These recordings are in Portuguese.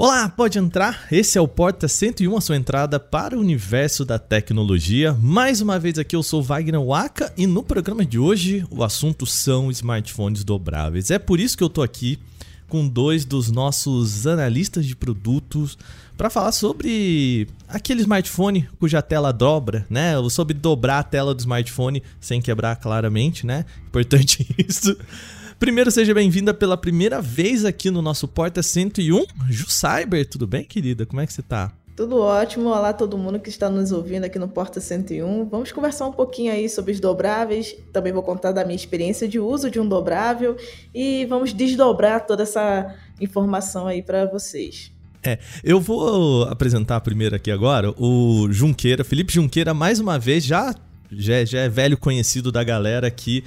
Olá, pode entrar. Esse é o Porta 101, a sua entrada para o universo da tecnologia. Mais uma vez aqui eu sou Wagner Waka e no programa de hoje o assunto são smartphones dobráveis. É por isso que eu tô aqui com dois dos nossos analistas de produtos para falar sobre aquele smartphone cuja tela dobra, né? Sobre dobrar a tela do smartphone sem quebrar claramente, né? Importante isso. Primeiro, seja bem-vinda pela primeira vez aqui no nosso Porta 101. Ju Cyber, tudo bem, querida? Como é que você tá? Tudo ótimo. Olá todo mundo que está nos ouvindo aqui no Porta 101. Vamos conversar um pouquinho aí sobre os dobráveis. Também vou contar da minha experiência de uso de um dobrável e vamos desdobrar toda essa informação aí para vocês. É, eu vou apresentar primeiro aqui agora o Junqueira, Felipe Junqueira, mais uma vez, já, já, já é velho conhecido da galera aqui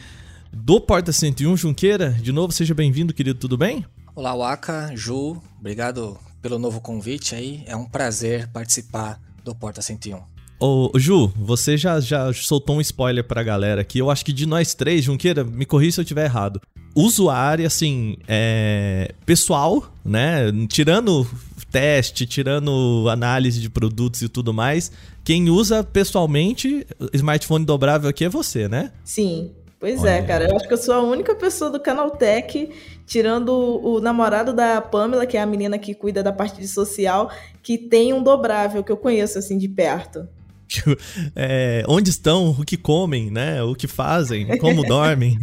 do Porta 101, Junqueira. De novo, seja bem-vindo, querido, tudo bem? Olá, Waka, Ju, obrigado pelo novo convite aí. É um prazer participar do Porta 101. Ô, Ju, você já, já soltou um spoiler pra galera aqui. Eu acho que de nós três, Junqueira, me corrija se eu tiver errado. Usuário, assim, é, pessoal, né? Tirando teste, tirando análise de produtos e tudo mais, quem usa pessoalmente smartphone dobrável aqui é você, né? Sim, Pois é, Olha. é, cara. Eu acho que eu sou a única pessoa do Canaltech, tirando o, o, namorado da Pamela, que é a menina que cuida da parte de social, que tem um dobrável que eu conheço assim de perto. É, onde estão, o que comem, né? O que fazem, como dormem.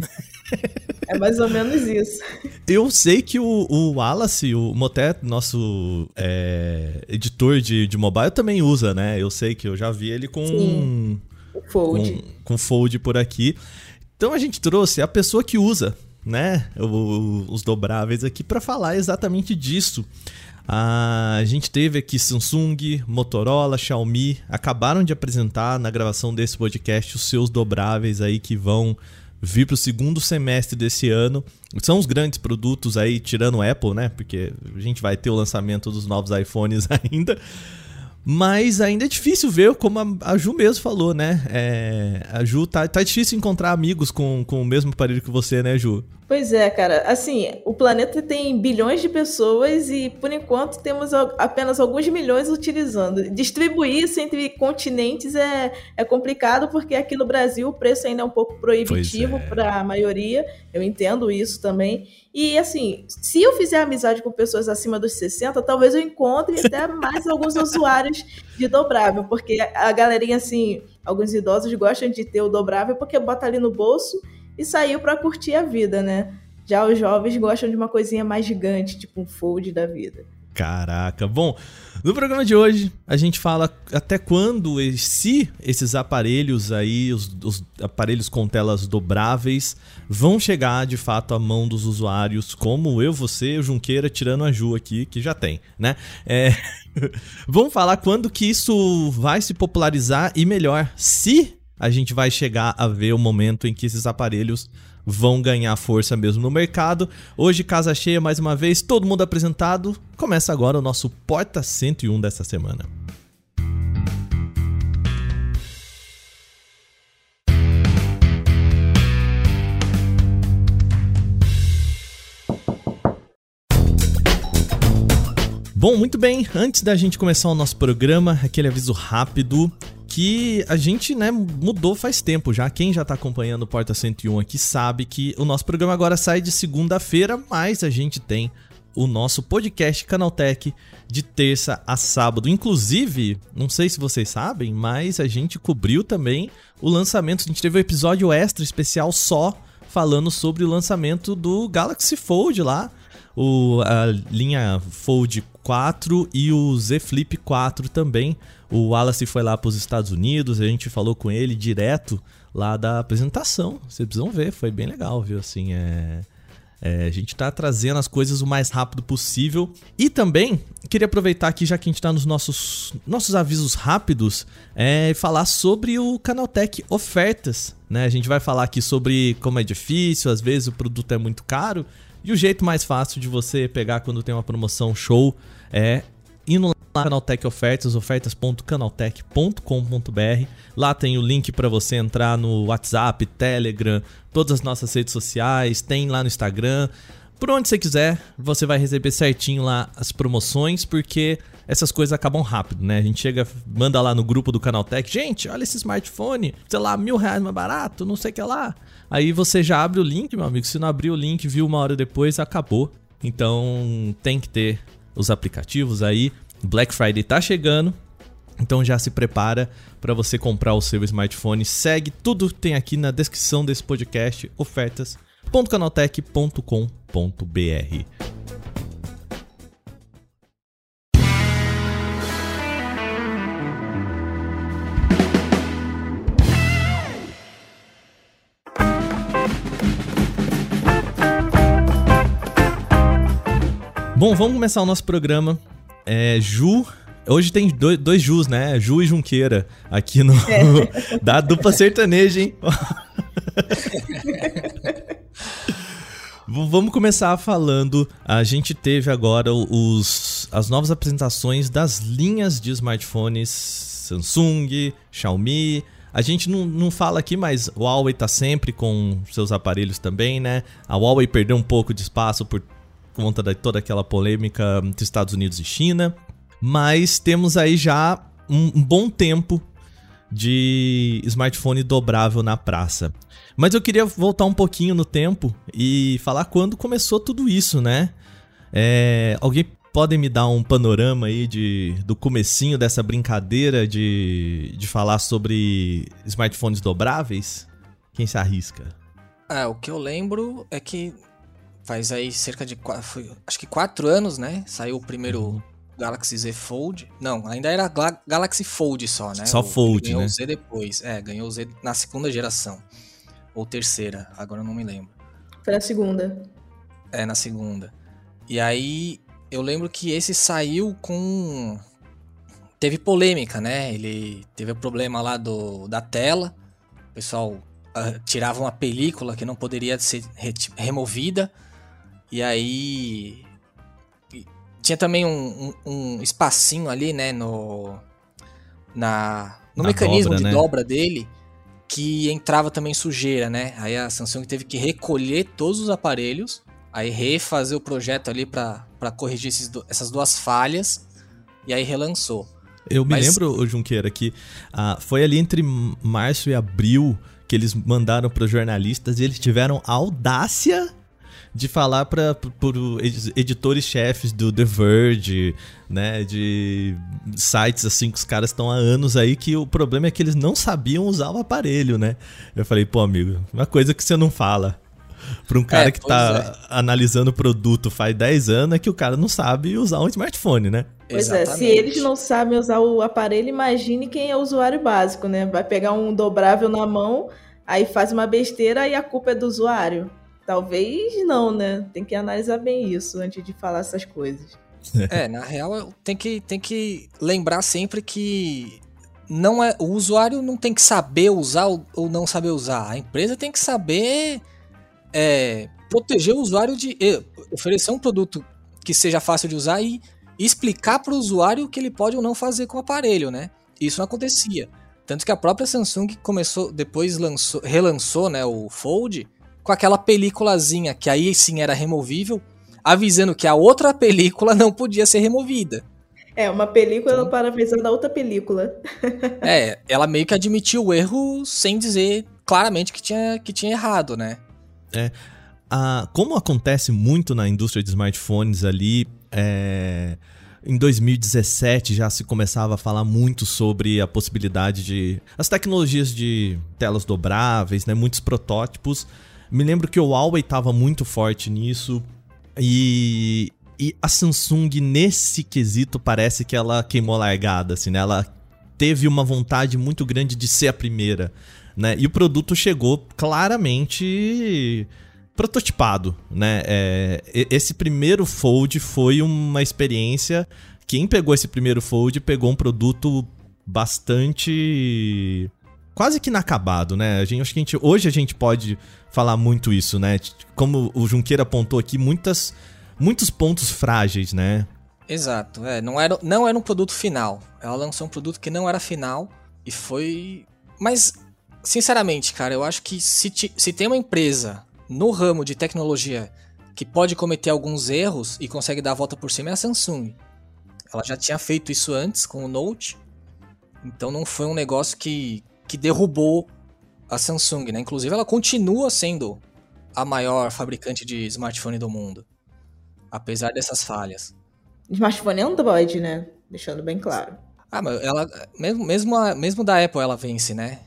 É mais ou menos isso. Eu sei que o, o Wallace, o Motet, nosso é, editor de, de mobile, também usa, né? Eu sei que eu já vi ele com. Sim, Fold. Com, com Fold por aqui. Então a gente trouxe a pessoa que usa, né, os dobráveis aqui para falar exatamente disso. A gente teve aqui Samsung, Motorola, Xiaomi, acabaram de apresentar na gravação desse podcast os seus dobráveis aí que vão vir para o segundo semestre desse ano. São os grandes produtos aí, tirando o Apple, né? Porque a gente vai ter o lançamento dos novos iPhones ainda. Mas ainda é difícil ver, como a, Ju mesmo falou, né? É, a Ju tá, tá difícil encontrar amigos com, com o mesmo aparelho que você, né, Ju? Pois é, cara. Assim, o planeta tem bilhões de pessoas e, por enquanto, temos apenas alguns milhões utilizando. Distribuir isso entre continentes é, é complicado, porque aqui no Brasil o preço ainda é um pouco proibitivo é. para a maioria. Eu entendo isso também. E, assim, se eu fizer amizade com pessoas acima dos 60, talvez eu encontre até mais alguns usuários de dobrável, porque a galerinha, assim, alguns idosos gostam de ter o dobrável porque bota ali no bolso e saiu para curtir a vida, né? Já os jovens gostam de uma coisinha mais gigante, tipo um fold da vida. Caraca, bom, no programa de hoje a gente fala até quando, se esses aparelhos aí, os, os, aparelhos com telas dobráveis, vão chegar de fato à mão dos usuários, como eu, você, o Junqueira, tirando a Ju aqui, que já tem, né? É... Vamos falar quando que isso vai se popularizar e melhor, se a gente vai chegar a ver o momento em que esses aparelhos vão ganhar força mesmo no mercado. Hoje, casa cheia mais uma vez, todo mundo apresentado. Começa agora o nosso Porta 101 dessa semana. Bom, muito bem. Antes da gente começar o nosso programa, aquele aviso rápido que a gente, né, mudou faz tempo já. Quem já tá acompanhando o Porta 101 aqui sabe que o nosso programa agora sai de segunda-feira, mas a gente tem o nosso podcast Canaltech de terça a sábado. Inclusive, não sei se vocês sabem, mas a gente cobriu também o lançamento. A gente teve um episódio extra especial só falando sobre o lançamento do Galaxy Fold lá, o, a linha Fold 4 e o Z Flip 4 também. O Wallace foi lá para os Estados Unidos, a gente falou com ele direto lá da apresentação. Vocês precisam ver, foi bem legal, viu? Assim, é. É, a gente está trazendo as coisas o mais rápido possível. E também queria aproveitar aqui, já que a gente está nos nossos, nossos avisos rápidos, é, falar sobre o Canaltech Ofertas. Né? A gente vai falar aqui sobre como é difícil, às vezes o produto é muito caro. E o jeito mais fácil de você pegar quando tem uma promoção show é indo lá no Canaltech Ofertas, ofertas.canaltech.com.br. Lá tem o link para você entrar no WhatsApp, Telegram, todas as nossas redes sociais, tem lá no Instagram. Por onde você quiser, você vai receber certinho lá as promoções, porque essas coisas acabam rápido, né? A gente chega, manda lá no grupo do Canaltech, gente, olha esse smartphone, sei lá, mil reais mais barato, não sei o que lá. Aí você já abre o link, meu amigo. Se não abrir o link, viu uma hora depois, acabou. Então tem que ter os aplicativos aí. Black Friday tá chegando. Então já se prepara para você comprar o seu smartphone. Segue tudo que tem aqui na descrição desse podcast, ofertas.canaltech.com.br. Bom, vamos começar o nosso programa. É, Ju. Hoje tem dois, dois Jus, né? Ju e Junqueira aqui no. É. da dupla sertaneja, hein? Vamos começar falando. A gente teve agora os, as novas apresentações das linhas de smartphones Samsung, Xiaomi. A gente não, não fala aqui, mas o Huawei tá sempre com seus aparelhos também, né? A Huawei perdeu um pouco de espaço por conta de toda aquela polêmica entre Estados Unidos e China. Mas temos aí já um, um bom tempo de smartphone dobrável na praça. Mas eu queria voltar um pouquinho no tempo e falar quando começou tudo isso, né? É, alguém pode me dar um panorama aí de, do comecinho dessa brincadeira de, de falar sobre smartphones dobráveis? Quem se arrisca? É, o que eu lembro é que Faz aí cerca de. Foi, acho que quatro anos, né? Saiu o primeiro uhum. Galaxy Z Fold. Não, ainda era Galaxy Fold só, né? Só Fold, ganhou né? o Z depois. É, ganhou o Z na segunda geração. Ou terceira, agora eu não me lembro. Foi na segunda. É, na segunda. E aí, eu lembro que esse saiu com. Teve polêmica, né? Ele teve o problema lá do, da tela. O pessoal uh, tirava uma película que não poderia ser removida. E aí. Tinha também um, um, um espacinho ali, né, no. Na, no na mecanismo dobra, de né? dobra dele que entrava também sujeira, né? Aí a Samsung teve que recolher todos os aparelhos, aí refazer o projeto ali para corrigir esses, essas duas falhas e aí relançou. Eu me Mas... lembro, Junqueira, que ah, foi ali entre março e abril que eles mandaram para os jornalistas e eles tiveram a audácia de falar para editores-chefes do The Verge, né, de sites assim que os caras estão há anos aí que o problema é que eles não sabiam usar o aparelho, né? Eu falei, pô, amigo, uma coisa que você não fala para um cara é, que tá é. analisando o produto faz 10 anos é que o cara não sabe usar um smartphone, né? Pois Exatamente. é, se eles não sabem usar o aparelho, imagine quem é o usuário básico, né? Vai pegar um dobrável na mão, aí faz uma besteira e a culpa é do usuário. Talvez não, né? Tem que analisar bem isso antes de falar essas coisas. É, na real, tem que, tem que lembrar sempre que não é o usuário não tem que saber usar ou não saber usar. A empresa tem que saber é, proteger o usuário de oferecer um produto que seja fácil de usar e explicar para o usuário o que ele pode ou não fazer com o aparelho, né? Isso não acontecia. Tanto que a própria Samsung começou, depois lançou, relançou né, o Fold com aquela películazinha, que aí sim era removível, avisando que a outra película não podia ser removida. É, uma película então, para avisar da outra película. é, ela meio que admitiu o erro sem dizer claramente que tinha, que tinha errado, né? É. A, como acontece muito na indústria de smartphones ali, é, em 2017 já se começava a falar muito sobre a possibilidade de. as tecnologias de telas dobráveis, né? Muitos protótipos. Me lembro que o Huawei estava muito forte nisso. E, e a Samsung, nesse quesito, parece que ela queimou largada, assim, né? Ela teve uma vontade muito grande de ser a primeira, né? E o produto chegou claramente prototipado, né? É, esse primeiro Fold foi uma experiência. Quem pegou esse primeiro Fold pegou um produto bastante quase que inacabado, né? A gente, acho que a gente, hoje a gente pode falar muito isso, né? Como o Junqueira apontou aqui, muitas, muitos pontos frágeis, né? Exato, é, não era, não era um produto final. Ela lançou um produto que não era final e foi. Mas, sinceramente, cara, eu acho que se, se tem uma empresa no ramo de tecnologia que pode cometer alguns erros e consegue dar a volta por cima é a Samsung. Ela já tinha feito isso antes com o Note, então não foi um negócio que, que derrubou a Samsung, né? Inclusive ela continua sendo a maior fabricante de smartphone do mundo, apesar dessas falhas. Smartphone é Android, né? Deixando bem claro. Ah, mas ela mesmo mesmo, a, mesmo da Apple ela vence, né?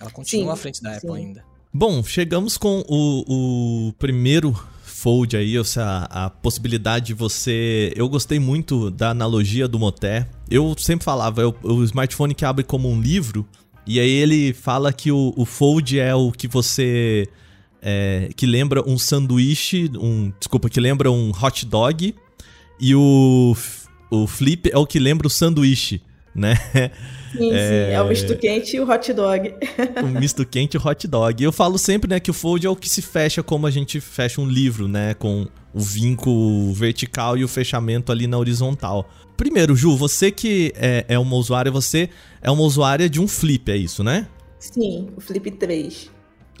Ela continua sim, à frente da Apple sim. ainda. Bom, chegamos com o, o primeiro Fold aí, ou seja, a, a possibilidade de você. Eu gostei muito da analogia do Moté. Eu sempre falava, é o, o smartphone que abre como um livro, e aí ele fala que o, o Fold é o que você. É, que lembra um sanduíche, um. Desculpa, que lembra um hot dog. E o, o Flip é o que lembra o sanduíche, né? Sim, é... sim. É o misto quente e o hot dog. o misto quente e o hot dog. Eu falo sempre, né, que o fold é o que se fecha como a gente fecha um livro, né? Com o vinco vertical e o fechamento ali na horizontal. Primeiro, Ju, você que é, é uma usuária, você é uma usuária de um flip, é isso, né? Sim, o flip 3.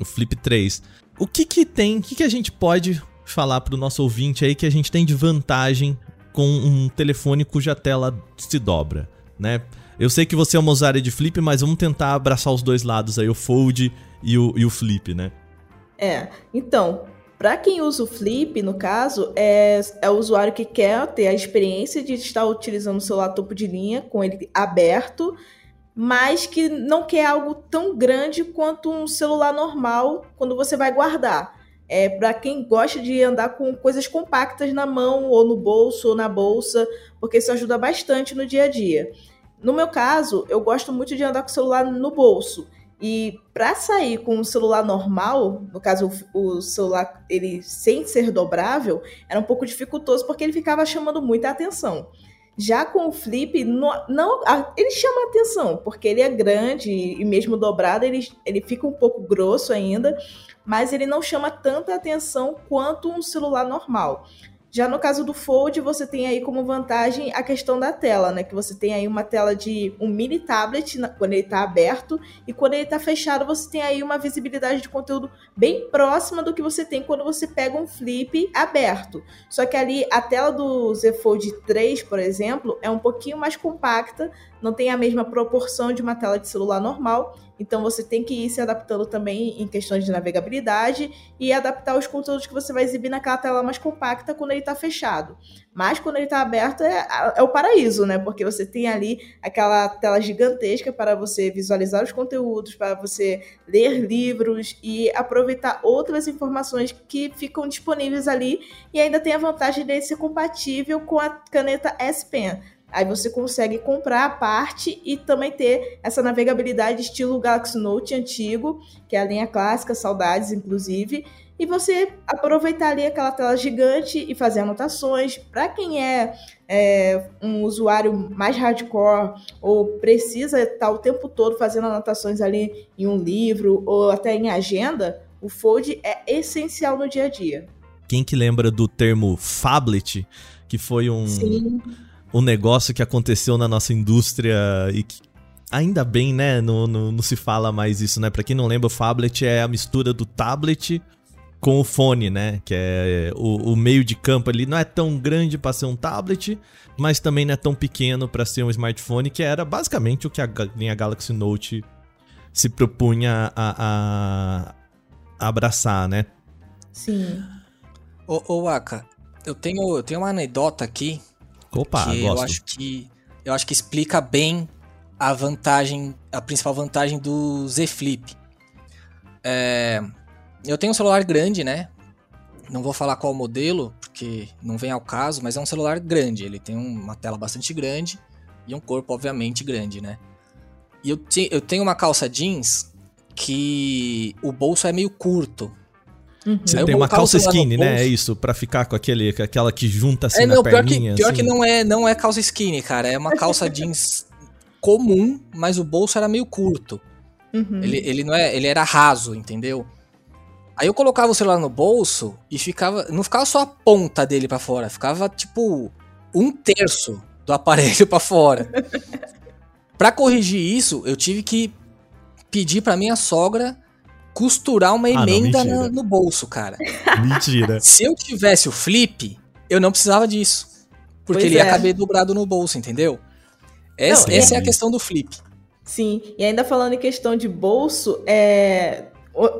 O flip 3. O que que tem, o que que a gente pode falar pro nosso ouvinte aí que a gente tem de vantagem com um telefone cuja tela se dobra, né? Eu sei que você é uma usuária de flip, mas vamos tentar abraçar os dois lados aí, o fold e o, e o flip, né? É, então, para quem usa o flip, no caso, é, é o usuário que quer ter a experiência de estar utilizando o celular topo de linha com ele aberto, mas que não quer algo tão grande quanto um celular normal quando você vai guardar. É para quem gosta de andar com coisas compactas na mão, ou no bolso, ou na bolsa, porque isso ajuda bastante no dia a dia. No meu caso, eu gosto muito de andar com o celular no bolso. E para sair com um celular normal, no caso o, celular ele sem ser dobrável, era um pouco dificultoso porque ele ficava chamando muita atenção. Já com o flip, não, não ele chama atenção, porque ele é grande e mesmo dobrado ele, ele fica um pouco grosso ainda, mas ele não chama tanta atenção quanto um celular normal. Já no caso do Fold, você tem aí como vantagem a questão da tela, né? Que você tem aí uma tela de um mini tablet quando ele está aberto e quando ele está fechado, você tem aí uma visibilidade de conteúdo bem próxima do que você tem quando você pega um flip aberto. Só que ali a tela do Z Fold 3, por exemplo, é um pouquinho mais compacta, não tem a mesma proporção de uma tela de celular normal então você tem que ir se adaptando também em questões de navegabilidade e adaptar os conteúdos que você vai exibir naquela tela mais compacta quando ele está fechado. Mas quando ele está aberto é, é, o paraíso, né? Porque você tem ali aquela tela gigantesca para você visualizar os conteúdos, para você ler livros e aproveitar outras informações que ficam disponíveis ali e ainda tem a vantagem de ser compatível com a caneta S Pen. Aí você consegue comprar a parte e também ter essa navegabilidade estilo Galaxy Note antigo, que é a linha clássica, saudades inclusive, e você aproveitar ali aquela tela gigante e fazer anotações. Para quem é, é, um usuário mais hardcore ou precisa estar o tempo todo fazendo anotações ali em um livro ou até em agenda, o Fold é essencial no dia a dia. Quem que lembra do termo phablet, que foi um Sim um negócio que aconteceu na nossa indústria e que ainda bem, né, não, não, não se fala mais isso, né? Pra quem não lembra, o phablet é a mistura do tablet com o fone, né? Que é o, o meio de campo ali não é tão grande para ser um tablet, mas também não é tão pequeno para ser um smartphone, que era basicamente o que a linha Galaxy Note se propunha a, a, a abraçar, né? Sim. Ô, ô Aka, eu tenho, eu tenho uma anedota aqui Opa, que gosto. eu acho que eu acho que explica bem a vantagem, a principal vantagem do Z Flip. É, eu tenho um celular grande, né? Não vou falar qual modelo, porque não vem ao caso, mas é um celular grande. Ele tem uma tela bastante grande e um corpo, obviamente, grande, né? E eu, te, eu tenho uma calça jeans que o bolso é meio curto. Uhum. Você tem uma calça skinny, né? É isso, para ficar com aquele, aquela que junta assim é, não, na pior perninha. Que, pior assim. que não é, não é calça skinny, cara. É uma calça jeans comum, mas o bolso era meio curto. Uhum. Ele, ele não é, ele era raso, entendeu? Aí eu colocava o celular no bolso e ficava, não ficava só a ponta dele para fora, ficava tipo um terço do aparelho para fora. para corrigir isso, eu tive que pedir para minha sogra costurar uma emenda ah, não, no, no, bolso, cara. Mentira. Se eu tivesse o flip, eu não precisava disso. Porque pois ele é. ia caber dobrado no bolso, entendeu? Essa, não, essa é... é a questão do flip. Sim, e ainda falando em questão de bolso, é,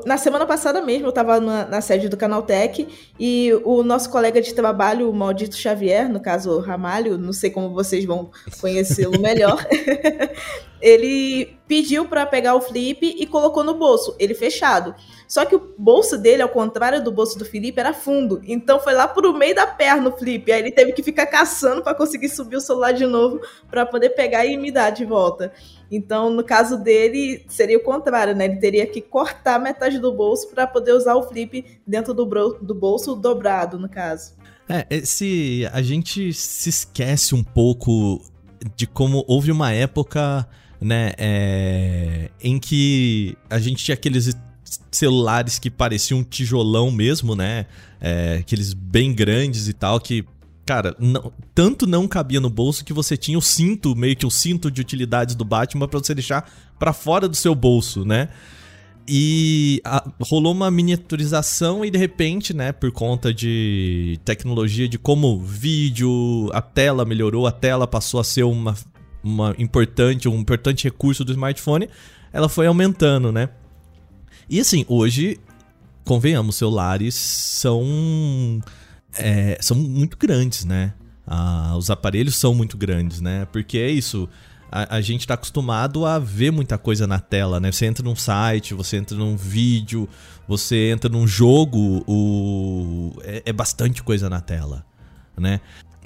na semana passada mesmo, eu estava na, na, sede do Canaltech e o nosso colega de trabalho, o Maldito Xavier, no caso Ramalho, não sei como vocês vão conhecê-lo melhor, ele pediu para pegar o flip e colocou no bolso, ele fechado. Só que o bolso dele, ao contrário do bolso do Felipe, era fundo. Então foi lá pro meio da perna o flip. Aí ele teve que ficar caçando para conseguir subir o celular de novo para poder pegar e me dar de volta. Então, no caso dele, seria o contrário, né? Ele teria que cortar metade do bolso para poder usar o flip dentro do, do bolso dobrado, no caso. É, se a gente se esquece um pouco de como houve uma época, né, é, em que a gente tinha aqueles celulares que pareciam um tijolão mesmo, né, é, aqueles bem grandes e tal, que Cara, não, tanto não cabia no bolso que você tinha o cinto, meio que o cinto de utilidades do Batman para você deixar para fora do seu bolso, né? E a, rolou uma miniaturização e de repente, né, por conta de tecnologia de como vídeo, a tela melhorou, a tela passou a ser uma, uma importante, um importante recurso do smartphone, ela foi aumentando, né? E assim, hoje, convenhamos, celulares são é, são muito grandes, né? Ah, os aparelhos são muito grandes, né? Porque é isso. A, a gente está acostumado a ver muita coisa na tela, né? Você entra num site, você entra num vídeo, você entra num jogo, o... é, é bastante coisa na tela, né?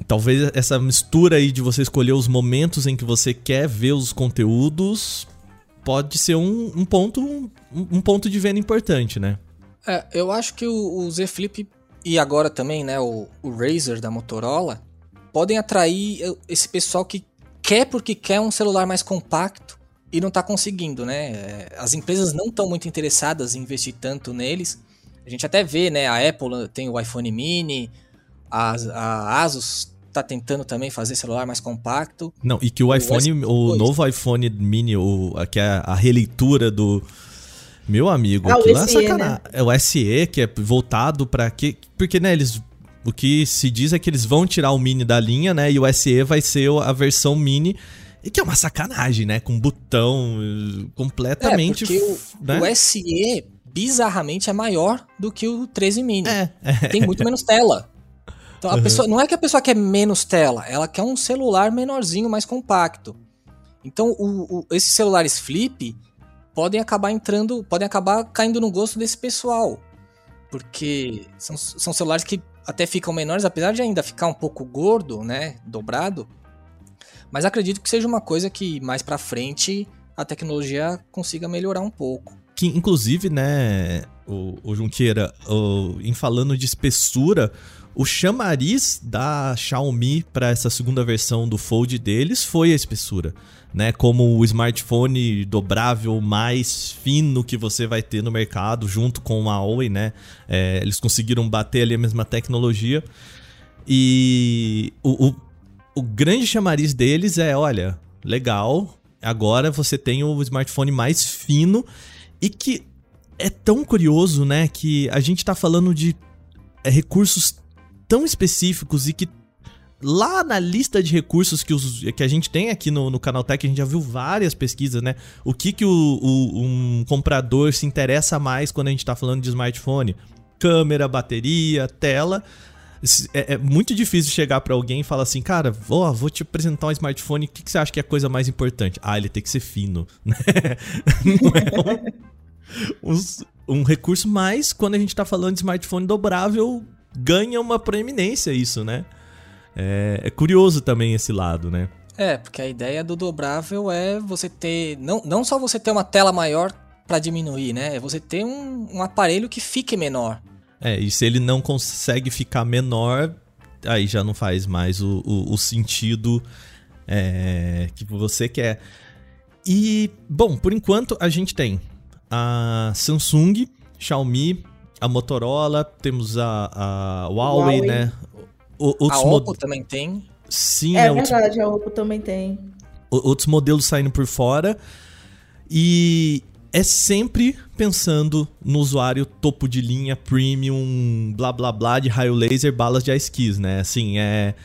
Talvez essa mistura aí de você escolher os momentos em que você quer ver os conteúdos pode ser um, um ponto um, um, ponto de venda importante, né? É, eu acho que o, o Z Flip e agora também, né, o, o Razer da Motorola, podem atrair esse pessoal que quer porque quer um celular mais compacto e não está conseguindo, né? É, as empresas não estão muito interessadas em investir tanto neles. A gente até vê, né? A Apple tem o iPhone Mini, a, a Asus está tentando também fazer celular mais compacto. Não, e que o, o iPhone, o novo iPhone Mini, o, que é a releitura do meu amigo, ah, aquilo é SE, é sacanagem. Né? É o SE, que é voltado para quê? Porque, né, eles. O que se diz é que eles vão tirar o Mini da linha, né? E o SE vai ser a versão Mini. E que é uma sacanagem, né? Com botão completamente. É, porque o, né? o SE, bizarramente, é maior do que o 13 Mini. É. Tem muito menos tela. Então, a uhum. pessoa, não é que a pessoa quer menos tela, ela quer um celular menorzinho, mais compacto. Então, o, o, esses celulares flip, podem acabar entrando, podem acabar caindo no gosto desse pessoal. Porque são, são celulares que até ficam menores, apesar de ainda ficar um pouco gordo, né, dobrado. Mas acredito que seja uma coisa que mais para frente a tecnologia consiga melhorar um pouco. Que inclusive, né, o, o Junqueira, o, em falando de espessura, o chamariz da Xiaomi para essa segunda versão do Fold deles foi a espessura né, como o smartphone dobrável mais fino que você vai ter no mercado, junto com a Huawei, né? É, eles conseguiram bater ali a mesma tecnologia. E o, o, o grande chamariz deles é, olha, legal, agora você tem o smartphone mais fino e que é tão curioso, né, que a gente tá falando de é, recursos tão específicos e que lá na lista de recursos que, os, que a gente tem aqui no, no Canaltech, a gente já viu várias pesquisas, né? O que, que o, o, um comprador se interessa mais quando a gente está falando de smartphone? Câmera, bateria, tela. É, é muito difícil chegar para alguém e falar assim, cara, oh, vou te apresentar um smartphone, o que, que você acha que é a coisa mais importante? Ah, ele tem que ser fino. Né? Não é um, um, um recurso mais quando a gente está falando de smartphone dobrável, ganha uma proeminência isso, né? É, é curioso também esse lado, né? É, porque a ideia do dobrável é você ter. Não, não só você ter uma tela maior para diminuir, né? É você ter um, um aparelho que fique menor. É, e se ele não consegue ficar menor, aí já não faz mais o, o, o sentido é, que você quer. E, bom, por enquanto a gente tem a Samsung, Xiaomi, a Motorola, temos a, a Huawei, Huawei. né? O, a Oppo também tem. Sim, é, é verdade, outros... a Oppo também tem. outros modelos saindo por fora. E é sempre pensando no usuário topo de linha, premium, blá blá blá de raio laser, balas de ice né? Assim, é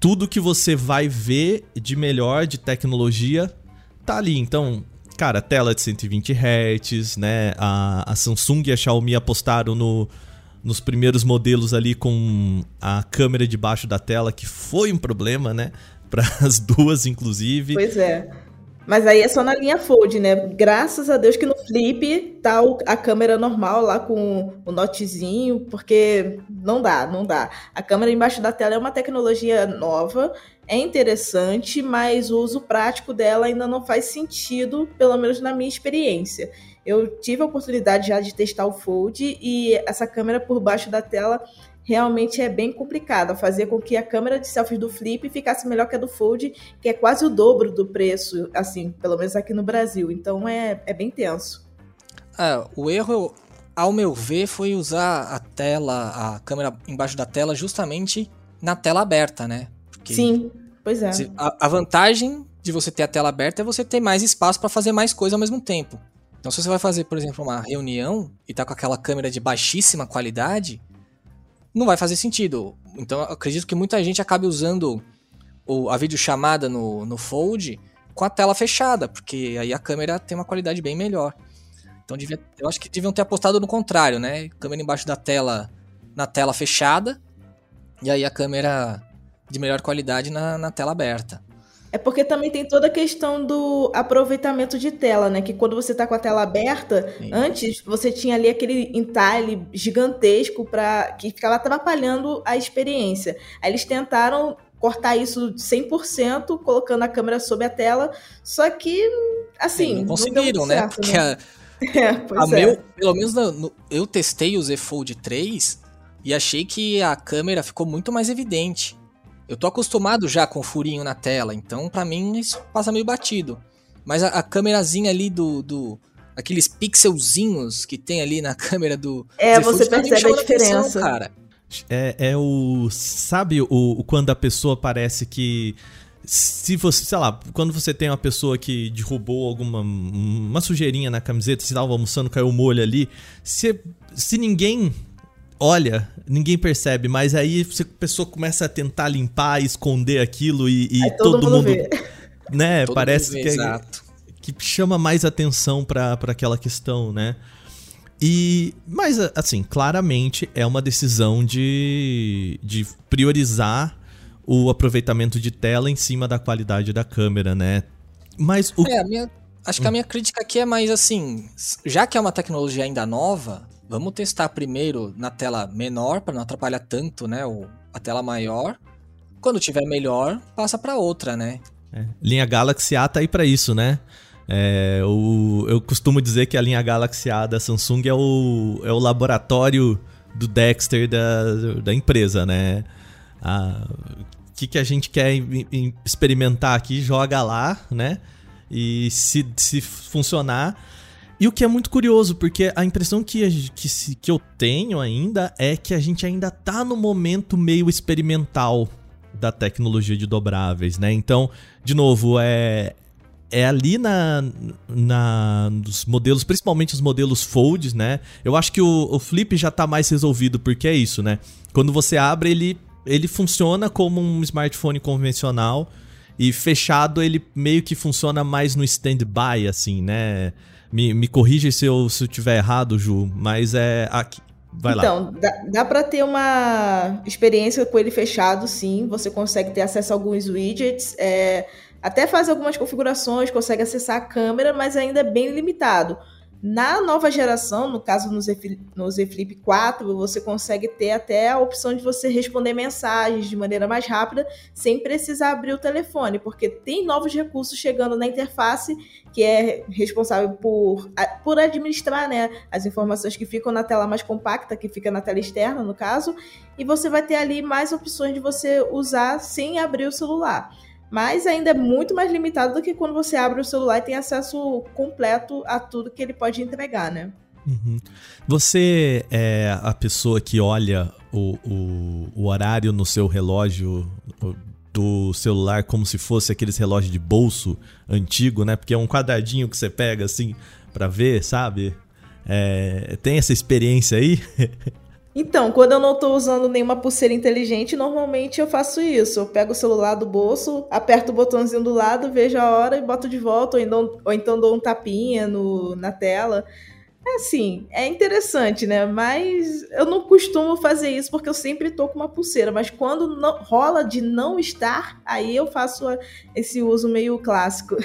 tudo que você vai ver de melhor de tecnologia tá ali. Então, cara, tela de 120 Hz, né? A, a Samsung e a Xiaomi apostaram no, nos primeiros modelos ali com a câmera debaixo da tela, que foi um problema, né? Para as duas, inclusive. Pois é. Mas aí é só na linha Fold, né? Graças a Deus que no Flip tá a câmera normal lá com o notezinho, porque não dá, não dá. A câmera embaixo da tela é uma tecnologia nova, é interessante, mas o uso prático dela ainda não faz sentido, pelo menos na minha experiência. Eu tive a oportunidade já de testar o Fold e essa câmera por baixo da tela realmente é bem complicado, fazer com que a câmera de selfies do Flip ficasse melhor que a do Fold, que é quase o dobro do preço, assim, pelo menos aqui no Brasil. Então é, é bem tenso. É, o erro, ao meu ver, foi usar a tela, a câmera embaixo da tela, justamente na tela aberta, né? Porque Sim, pois é. A, a vantagem de você ter a tela aberta é você ter mais espaço para fazer mais coisa ao mesmo tempo. Então, se você vai fazer, por exemplo, uma reunião e tá com aquela câmera de baixíssima qualidade, não vai fazer sentido. Então eu acredito que muita gente acabe usando o, a videochamada no, no Fold com a tela fechada, porque aí a câmera tem uma qualidade bem melhor. Então devia, eu acho que deviam ter apostado no contrário, né? Câmera embaixo da tela, na tela fechada, e aí a câmera de melhor qualidade na, na tela aberta. É porque também tem toda a questão do aproveitamento de tela, né? Que quando você está com a tela aberta, Sim. antes você tinha ali aquele entalhe gigantesco para que ficava atrapalhando a experiência. Aí eles tentaram cortar isso 100%, colocando a câmera sob a tela, só que assim, Sim, não conseguiram, não né? Certo, Porque né? a, é, a é. meu, pelo menos no, eu testei o Z Fold 3 e achei que a câmera ficou muito mais evidente. Eu tô acostumado já com furinho na tela, então para mim isso passa meio batido. Mas a, a câmerazinha ali do, do. aqueles pixelzinhos que tem ali na câmera do. É, você percebe a diferença. Atenção, cara. É, é o. Sabe o, o, quando a pessoa parece que. Se você, sei lá, quando você tem uma pessoa que derrubou alguma uma sujeirinha na camiseta, se tava almoçando, caiu o molho ali, se, se ninguém olha, ninguém percebe, mas aí a pessoa começa a tentar limpar, esconder aquilo e, e todo, todo, mundo, mundo né, todo parece mundo vê, que, é, que chama mais atenção para aquela questão, né? E, mas assim, claramente é uma decisão de, de priorizar o aproveitamento de tela em cima da qualidade da câmera, né? Mas o... É, minha, acho que a minha crítica aqui é mais assim, já que é uma tecnologia ainda nova, Vamos testar primeiro na tela menor para não atrapalhar tanto, né, o, a tela maior. Quando tiver melhor, passa para outra, né? É. Linha Galaxy A tá aí para isso, né? É, o, eu costumo dizer que a linha Galaxy A da Samsung é o, é o laboratório do Dexter da, da empresa, né? O que, que a gente quer experimentar aqui, joga lá, né? E se, se funcionar, e o que é muito curioso, porque a impressão que, que, que eu tenho ainda é que a gente ainda tá no momento meio experimental da tecnologia de dobráveis, né? Então, de novo, é, é ali na, na nos modelos, principalmente os modelos folds, né? Eu acho que o, o flip já tá mais resolvido porque é isso, né? Quando você abre ele ele funciona como um smartphone convencional e fechado ele meio que funciona mais no standby assim, né? Me, me corrija se eu, se tiver errado, Ju, mas é. Aqui. Vai então, lá. dá, dá para ter uma experiência com ele fechado, sim. Você consegue ter acesso a alguns widgets, é, até faz algumas configurações, consegue acessar a câmera, mas ainda é bem limitado. Na nova geração, no caso no Z, no Z Flip 4, você consegue ter até a opção de você responder mensagens de maneira mais rápida, sem precisar abrir o telefone, porque tem novos recursos chegando na interface que é responsável por, por administrar né, as informações que ficam na tela mais compacta, que fica na tela externa, no caso, e você vai ter ali mais opções de você usar sem abrir o celular mas ainda é muito mais limitado do que quando você abre o celular e tem acesso completo a tudo que ele pode entregar, né? Uhum. Você é a pessoa que olha o, o, o, horário no seu relógio do celular como se fosse aqueles relógios de bolso antigo, né? Porque é um quadradinho que você pega assim pra ver, sabe? É, tem essa experiência aí? Então, quando eu não estou usando nenhuma pulseira inteligente, normalmente eu faço isso. Eu pego o celular do bolso, aperto o botãozinho do lado, vejo a hora e boto de volta, ou então, ou então dou um tapinha no, na tela. É assim, é interessante, né? Mas eu não costumo fazer isso porque eu sempre tô com uma pulseira. Mas quando não, rola de não estar, aí eu faço esse uso meio clássico.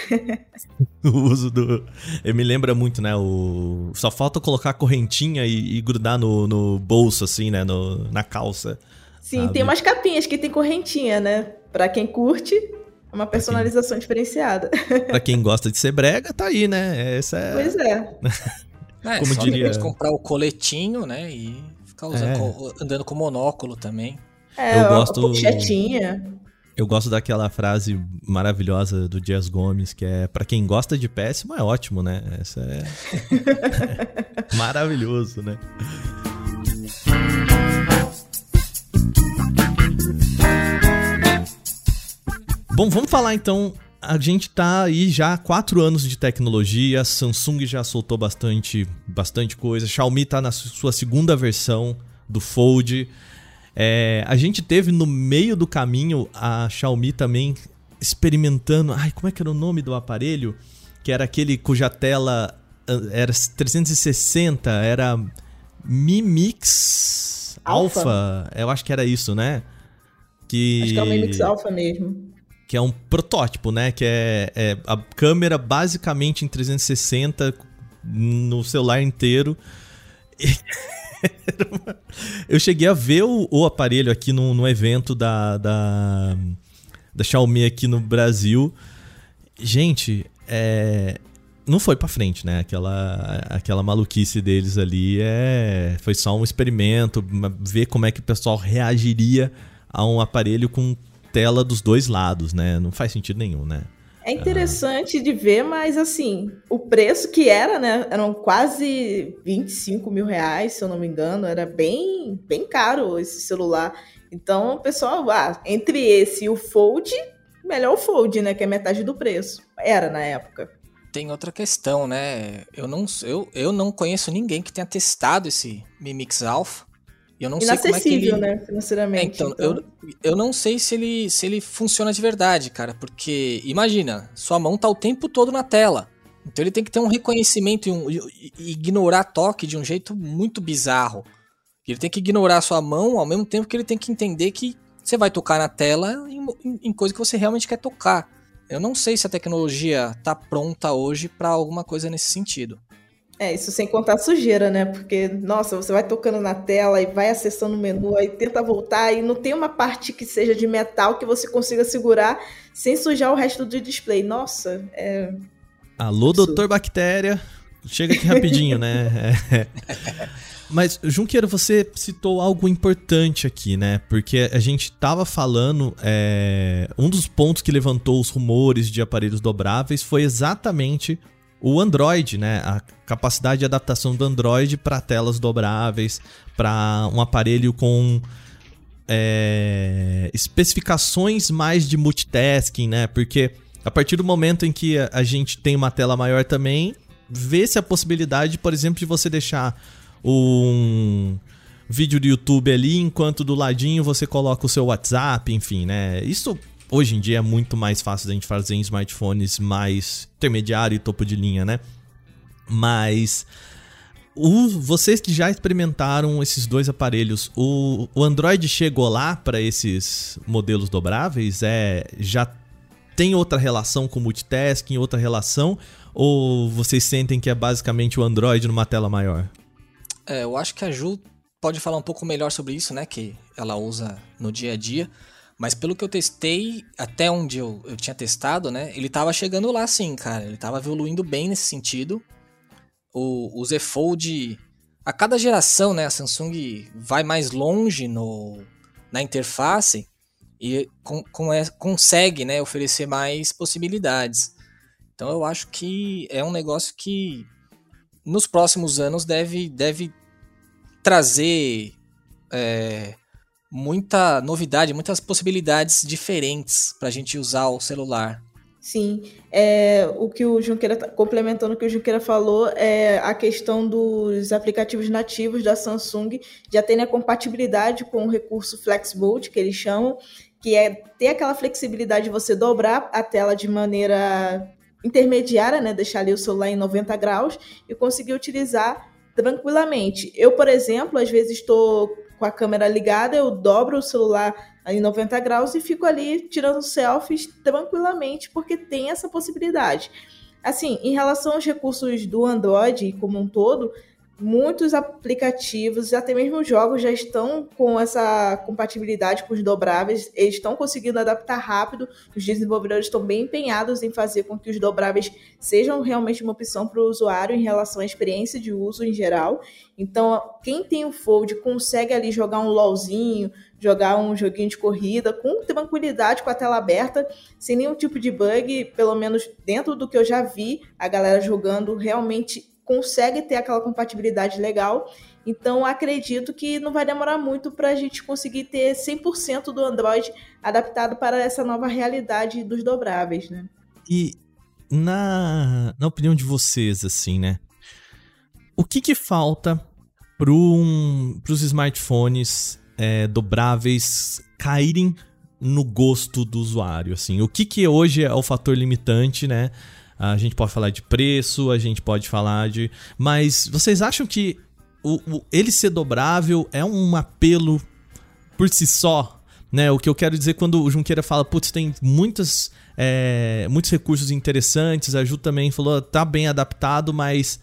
o uso do. Eu me lembra muito, né? O... Só falta colocar a correntinha e, e grudar no, no, bolso, assim, né? No, na calça. Sim, sabe? tem umas capinhas que tem correntinha, né? Pra quem curte, é uma personalização diferenciada. pra quem gosta de ser brega, tá aí, né? Essa é... Pois é. É, Como só diria... depois comprar o coletinho, né? E ficar usando, é. andando com monóculo também. É, eu gosto. Pochetinha. Eu gosto daquela frase maravilhosa do Dias Gomes, que é para quem gosta de péssimo é ótimo, né? Essa é maravilhoso, né? Bom, vamos falar então a gente tá aí já há quatro anos de tecnologia, Samsung já soltou bastante, bastante coisa, Xiaomi tá na sua segunda versão do Fold. É, a gente teve no meio do caminho a Xiaomi também experimentando. Ai, como é que era o nome do aparelho? Que era aquele cuja tela ah, era 360, era Mi Mix Alpha. Alpha. Eu acho que era isso, né? Que... Acho que é o Mi Mix Alpha mesmo que é um protótipo, né? Que é, é a câmera basicamente em 360 no celular inteiro. Eu cheguei a ver o, o aparelho aqui no, no evento da, da, da, Xiaomi aqui no Brasil. Gente, é, não foi para frente, né? Aquela, aquela maluquice deles ali é, foi só um experimento, ver como é que o pessoal reagiria a um aparelho com tela dos dois lados, né? Não faz sentido nenhum, né? É interessante ah. de ver, mas assim, o preço que era, né? Eram quase 25 mil reais, se eu não me engano. Era bem, bem caro esse celular. Então, o pessoal, ah, entre esse e o Fold, melhor o Fold, né? Que é metade do preço. Era na época. Tem outra questão, né? Eu não, eu, eu não conheço ninguém que tenha testado esse Mi Mix Alpha. Eu não sei como é que ele... né, financeiramente. É, então, então, Eu, eu não sei se ele, se ele funciona de verdade, cara, porque imagina, sua mão tá o tempo todo na tela. Então ele tem que ter um reconhecimento e, um, e, e ignorar toque de um jeito muito bizarro. Ele tem que ignorar sua mão ao mesmo tempo que ele tem que entender que você vai tocar na tela em, em, em coisa que você realmente quer tocar. Eu não sei se a tecnologia tá pronta hoje para alguma coisa nesse sentido. É, isso sem contar sujeira, né? Porque, nossa, você vai tocando na tela e vai acessando o menu, aí tenta voltar e não tem uma parte que seja de metal que você consiga segurar sem sujar o resto do display. Nossa, é. Alô, doutor Bactéria. Chega aqui rapidinho, né? É. Mas, Junqueiro, você citou algo importante aqui, né? Porque a gente tava falando. É... Um dos pontos que levantou os rumores de aparelhos dobráveis foi exatamente o Android, né? A capacidade de adaptação do Android para telas dobráveis, para um aparelho com é, especificações mais de multitasking, né? Porque a partir do momento em que a gente tem uma tela maior também, vê-se a possibilidade, por exemplo, de você deixar um vídeo do YouTube ali, enquanto do ladinho você coloca o seu WhatsApp, enfim, né? Isso hoje em dia é muito mais fácil da gente fazer em smartphones mais intermediário e topo de linha, né? Mas o, vocês que já experimentaram esses dois aparelhos, o, o Android chegou lá para esses modelos dobráveis? É já tem outra relação com multitasking, outra relação? Ou vocês sentem que é basicamente o Android numa tela maior? É, eu acho que a Ju pode falar um pouco melhor sobre isso, né? Que ela usa no dia a dia. Mas pelo que eu testei, até onde eu, eu tinha testado, né? Ele tava chegando lá sim, cara. Ele tava evoluindo bem nesse sentido. O, o Z Fold. A cada geração, né? A Samsung vai mais longe no, na interface e com, com, é, consegue né, oferecer mais possibilidades. Então eu acho que é um negócio que nos próximos anos deve, deve trazer é, muita novidade, muitas possibilidades diferentes para a gente usar o celular. Sim, é, o que o Junqueira, tá, complementando o que o Junqueira falou, é a questão dos aplicativos nativos da Samsung já terem a compatibilidade com o recurso Flex Mode, que eles chamam, que é ter aquela flexibilidade de você dobrar a tela de maneira intermediária, né, deixar ali o celular em 90 graus e conseguir utilizar tranquilamente. Eu, por exemplo, às vezes estou com a câmera ligada, eu dobro o celular em 90 graus e fico ali tirando selfies tranquilamente, porque tem essa possibilidade. Assim, em relação aos recursos do Android como um todo, muitos aplicativos, até mesmo jogos, já estão com essa compatibilidade com os dobráveis, eles estão conseguindo adaptar rápido, os desenvolvedores estão bem empenhados em fazer com que os dobráveis sejam realmente uma opção para o usuário em relação à experiência de uso em geral. Então, quem tem o Fold consegue ali jogar um LOLzinho, jogar um joguinho de corrida com tranquilidade, com a tela aberta, sem nenhum tipo de bug, pelo menos dentro do que eu já vi, a galera jogando realmente consegue ter aquela compatibilidade legal. Então, acredito que não vai demorar muito para a gente conseguir ter 100% do Android adaptado para essa nova realidade dos dobráveis, né? E na, na opinião de vocês, assim, né? O que que falta para um, os smartphones é, dobráveis caírem no gosto do usuário, assim? O que que hoje é o fator limitante, né? A gente pode falar de preço, a gente pode falar de. Mas vocês acham que o, o, ele ser dobrável é um apelo por si só? Né? O que eu quero dizer quando o Junqueira fala, putz, tem muitas, é, muitos recursos interessantes, a Ju também falou, tá bem adaptado, mas,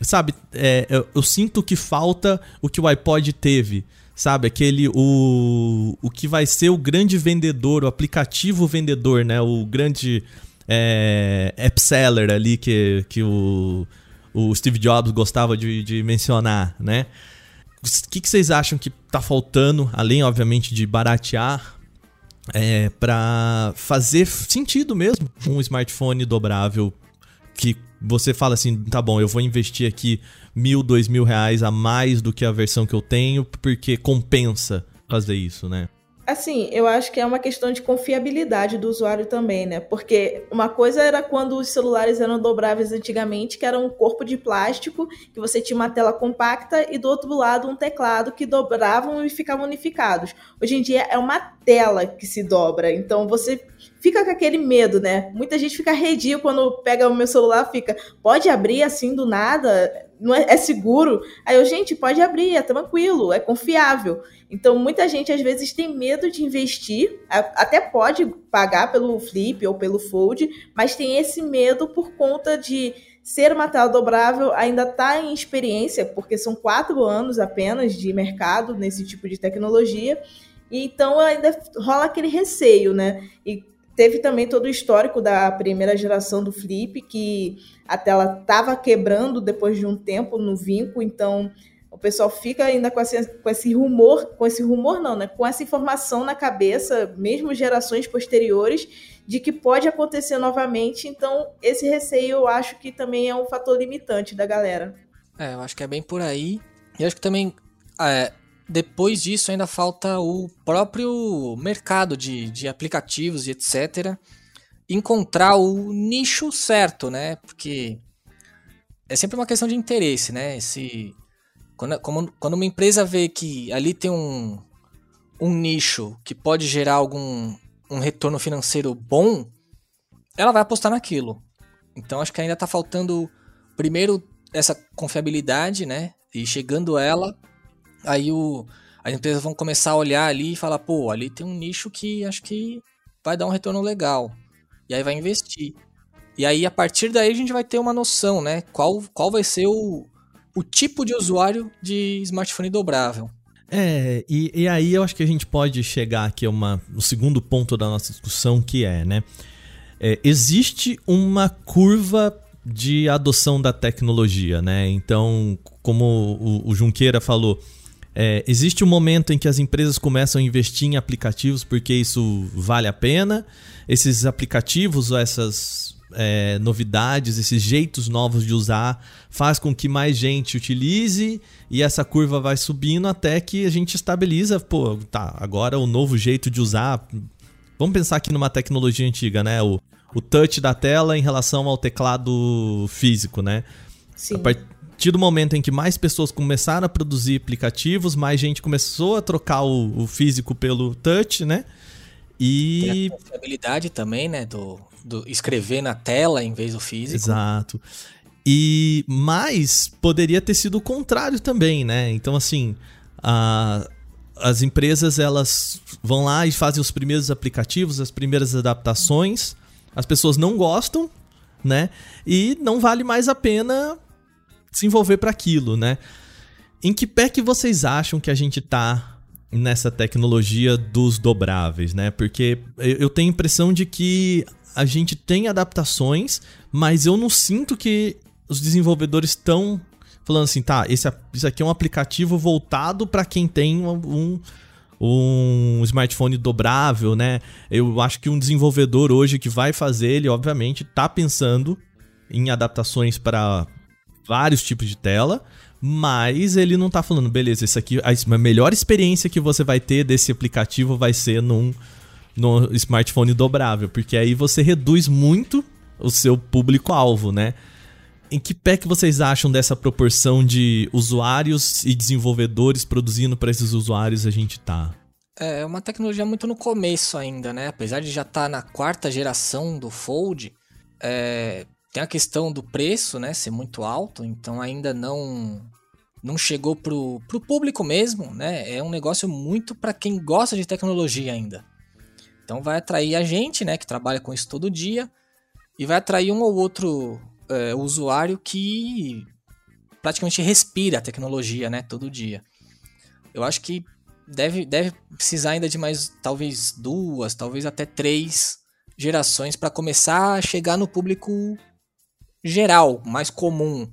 sabe, é, eu, eu, sinto que falta o que o iPod teve, sabe? Aquele, o, o que vai ser o grande vendedor, o aplicativo vendedor, né? O grande é, app seller ali que, que o, o Steve Jobs gostava de, de mencionar, né? O que, que vocês acham que tá faltando, além, obviamente, de baratear, é, para fazer sentido mesmo um smartphone dobrável que você fala assim, tá bom, eu vou investir aqui mil, dois mil reais a mais do que a versão que eu tenho, porque compensa fazer isso, né? Assim, eu acho que é uma questão de confiabilidade do usuário também, né? Porque uma coisa era quando os celulares eram dobráveis antigamente, que era um corpo de plástico, que você tinha uma tela compacta e do outro lado um teclado que dobravam e ficavam unificados. Hoje em dia é uma tela que se dobra, então você fica com aquele medo, né? Muita gente fica redio quando pega o meu celular, fica, pode abrir assim do nada? Não é, é seguro? Aí eu, gente, pode abrir, é tranquilo, é confiável. Então, muita gente às vezes tem medo de investir, até pode pagar pelo Flip ou pelo Fold, mas tem esse medo por conta de ser uma tela dobrável, ainda está em experiência, porque são quatro anos apenas de mercado nesse tipo de tecnologia, então ainda rola aquele receio, né? E teve também todo o histórico da primeira geração do Flip, que a tela estava quebrando depois de um tempo no vinco, então o pessoal fica ainda com esse, com esse rumor, com esse rumor não, né? Com essa informação na cabeça, mesmo gerações posteriores, de que pode acontecer novamente. Então, esse receio eu acho que também é um fator limitante da galera. É, eu acho que é bem por aí. E acho que também, é, depois disso, ainda falta o próprio mercado de, de aplicativos e etc. Encontrar o nicho certo, né? Porque é sempre uma questão de interesse, né? Se quando, como, quando uma empresa vê que ali tem um, um nicho que pode gerar algum um retorno financeiro bom, ela vai apostar naquilo. Então acho que ainda está faltando primeiro essa confiabilidade, né? E chegando ela, aí o, as empresas vão começar a olhar ali e falar, pô, ali tem um nicho que acho que vai dar um retorno legal. E aí vai investir. E aí a partir daí a gente vai ter uma noção, né? Qual, qual vai ser o, o tipo de usuário de smartphone dobrável. É, e, e aí eu acho que a gente pode chegar aqui a uma, o segundo ponto da nossa discussão, que é, né? É, existe uma curva de adoção da tecnologia, né? Então, como o, o Junqueira falou, é, existe um momento em que as empresas começam a investir em aplicativos porque isso vale a pena. Esses aplicativos, essas é, novidades, esses jeitos novos de usar, faz com que mais gente utilize e essa curva vai subindo até que a gente estabiliza, pô, tá, agora o novo jeito de usar. Vamos pensar aqui numa tecnologia antiga, né? O, o touch da tela em relação ao teclado físico, né? Sim. A partir do momento em que mais pessoas começaram a produzir aplicativos, mais gente começou a trocar o, o físico pelo touch, né? E. Tem a confiabilidade também, né? Do, do escrever na tela em vez do físico. Exato. E mais poderia ter sido o contrário também, né? Então, assim, a, as empresas elas vão lá e fazem os primeiros aplicativos, as primeiras adaptações. As pessoas não gostam, né? E não vale mais a pena desenvolver para aquilo, né? Em que pé que vocês acham que a gente tá nessa tecnologia dos dobráveis, né? Porque eu tenho a impressão de que a gente tem adaptações, mas eu não sinto que os desenvolvedores estão falando assim, tá, esse, isso aqui é um aplicativo voltado para quem tem um, um smartphone dobrável, né? Eu acho que um desenvolvedor hoje que vai fazer, ele obviamente tá pensando em adaptações para vários tipos de tela, mas ele não tá falando, beleza, isso aqui, a melhor experiência que você vai ter desse aplicativo vai ser num no smartphone dobrável, porque aí você reduz muito o seu público-alvo, né? Em que pé que vocês acham dessa proporção de usuários e desenvolvedores produzindo para esses usuários a gente tá? É uma tecnologia muito no começo ainda, né? Apesar de já estar tá na quarta geração do Fold, é, tem a questão do preço, né, ser muito alto, então ainda não não chegou pro, pro público mesmo, né? É um negócio muito para quem gosta de tecnologia ainda. Então vai atrair a gente, né, que trabalha com isso todo dia, e vai atrair um ou outro é, usuário que praticamente respira a tecnologia, né, todo dia. Eu acho que deve, deve precisar ainda de mais, talvez duas, talvez até três gerações para começar a chegar no público geral, mais comum.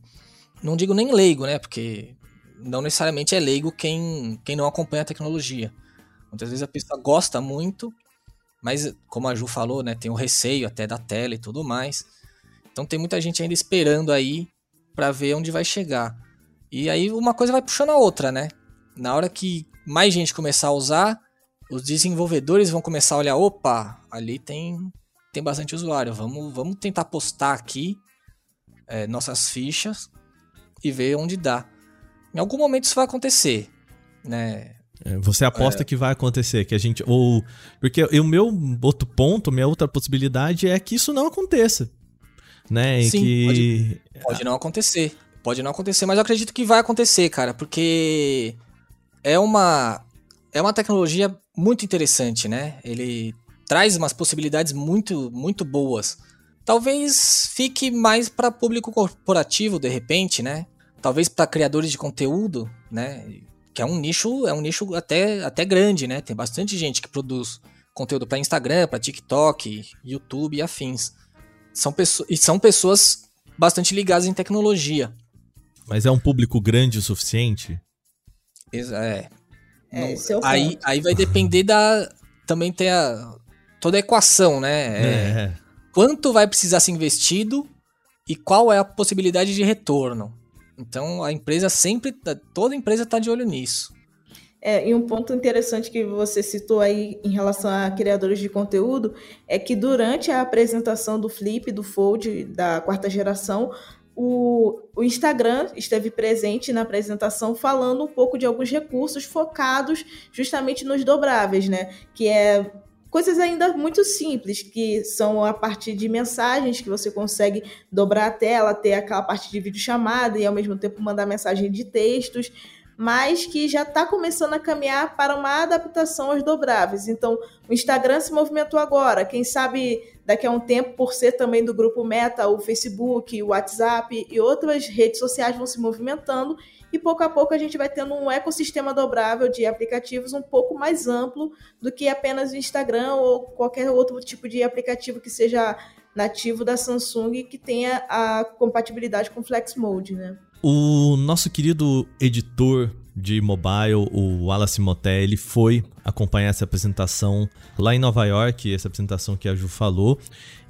Não digo nem leigo, né? Porque não necessariamente é leigo quem, quem não acompanha a tecnologia. Muitas vezes a pessoa gosta muito, mas como a Ju falou, né, tem o receio até da tela e tudo mais. Então tem muita gente ainda esperando aí para ver onde vai chegar. E aí uma coisa vai puxando a outra, né? Na hora que mais gente começar a usar, os desenvolvedores vão começar a olhar, opa, ali tem tem bastante usuário, vamos vamos tentar postar aqui é, nossas fichas e ver onde dá. Em algum momento isso vai acontecer, né? É, você aposta é. que vai acontecer, que a gente ou porque o meu outro ponto, minha outra possibilidade é que isso não aconteça, né? Sim, que pode, pode não acontecer, pode não acontecer, mas eu acredito que vai acontecer, cara, porque é uma é uma tecnologia muito interessante, né? Ele traz umas possibilidades muito muito boas Talvez fique mais para público corporativo de repente, né? Talvez para criadores de conteúdo, né? Que é um nicho, é um nicho até, até grande, né? Tem bastante gente que produz conteúdo para Instagram, para TikTok, YouTube e afins. São pessoas e são pessoas bastante ligadas em tecnologia. Mas é um público grande o suficiente? É. é Não, é aí, aí vai depender da. Também tem a. toda a equação, né? É, é quanto vai precisar ser investido e qual é a possibilidade de retorno. Então a empresa sempre, tá, toda empresa está de olho nisso. É, e um ponto interessante que você citou aí em relação a criadores de conteúdo é que durante a apresentação do Flip, do Fold, da quarta geração, o, o Instagram esteve presente na apresentação falando um pouco de alguns recursos focados justamente nos dobráveis, né? Que é coisas ainda muito simples, que são a partir de mensagens que você consegue dobrar a tela, ter aquela parte de videochamada e ao mesmo tempo mandar mensagem de textos, mas que já está começando a caminhar para uma adaptação aos dobráveis. Então, o Instagram se movimentou agora, quem sabe daqui a um tempo, por ser também do grupo Meta, o Facebook, o WhatsApp e outras redes sociais vão se movimentando e pouco a pouco a gente vai tendo um ecossistema dobrável de aplicativos um pouco mais amplo do que apenas o Instagram ou qualquer outro tipo de aplicativo que seja nativo da Samsung que tenha a compatibilidade com Flex Mode, né? O nosso querido editor de mobile, o Wallace Moté, ele foi acompanhar essa apresentação lá em Nova York, essa apresentação que a Ju falou.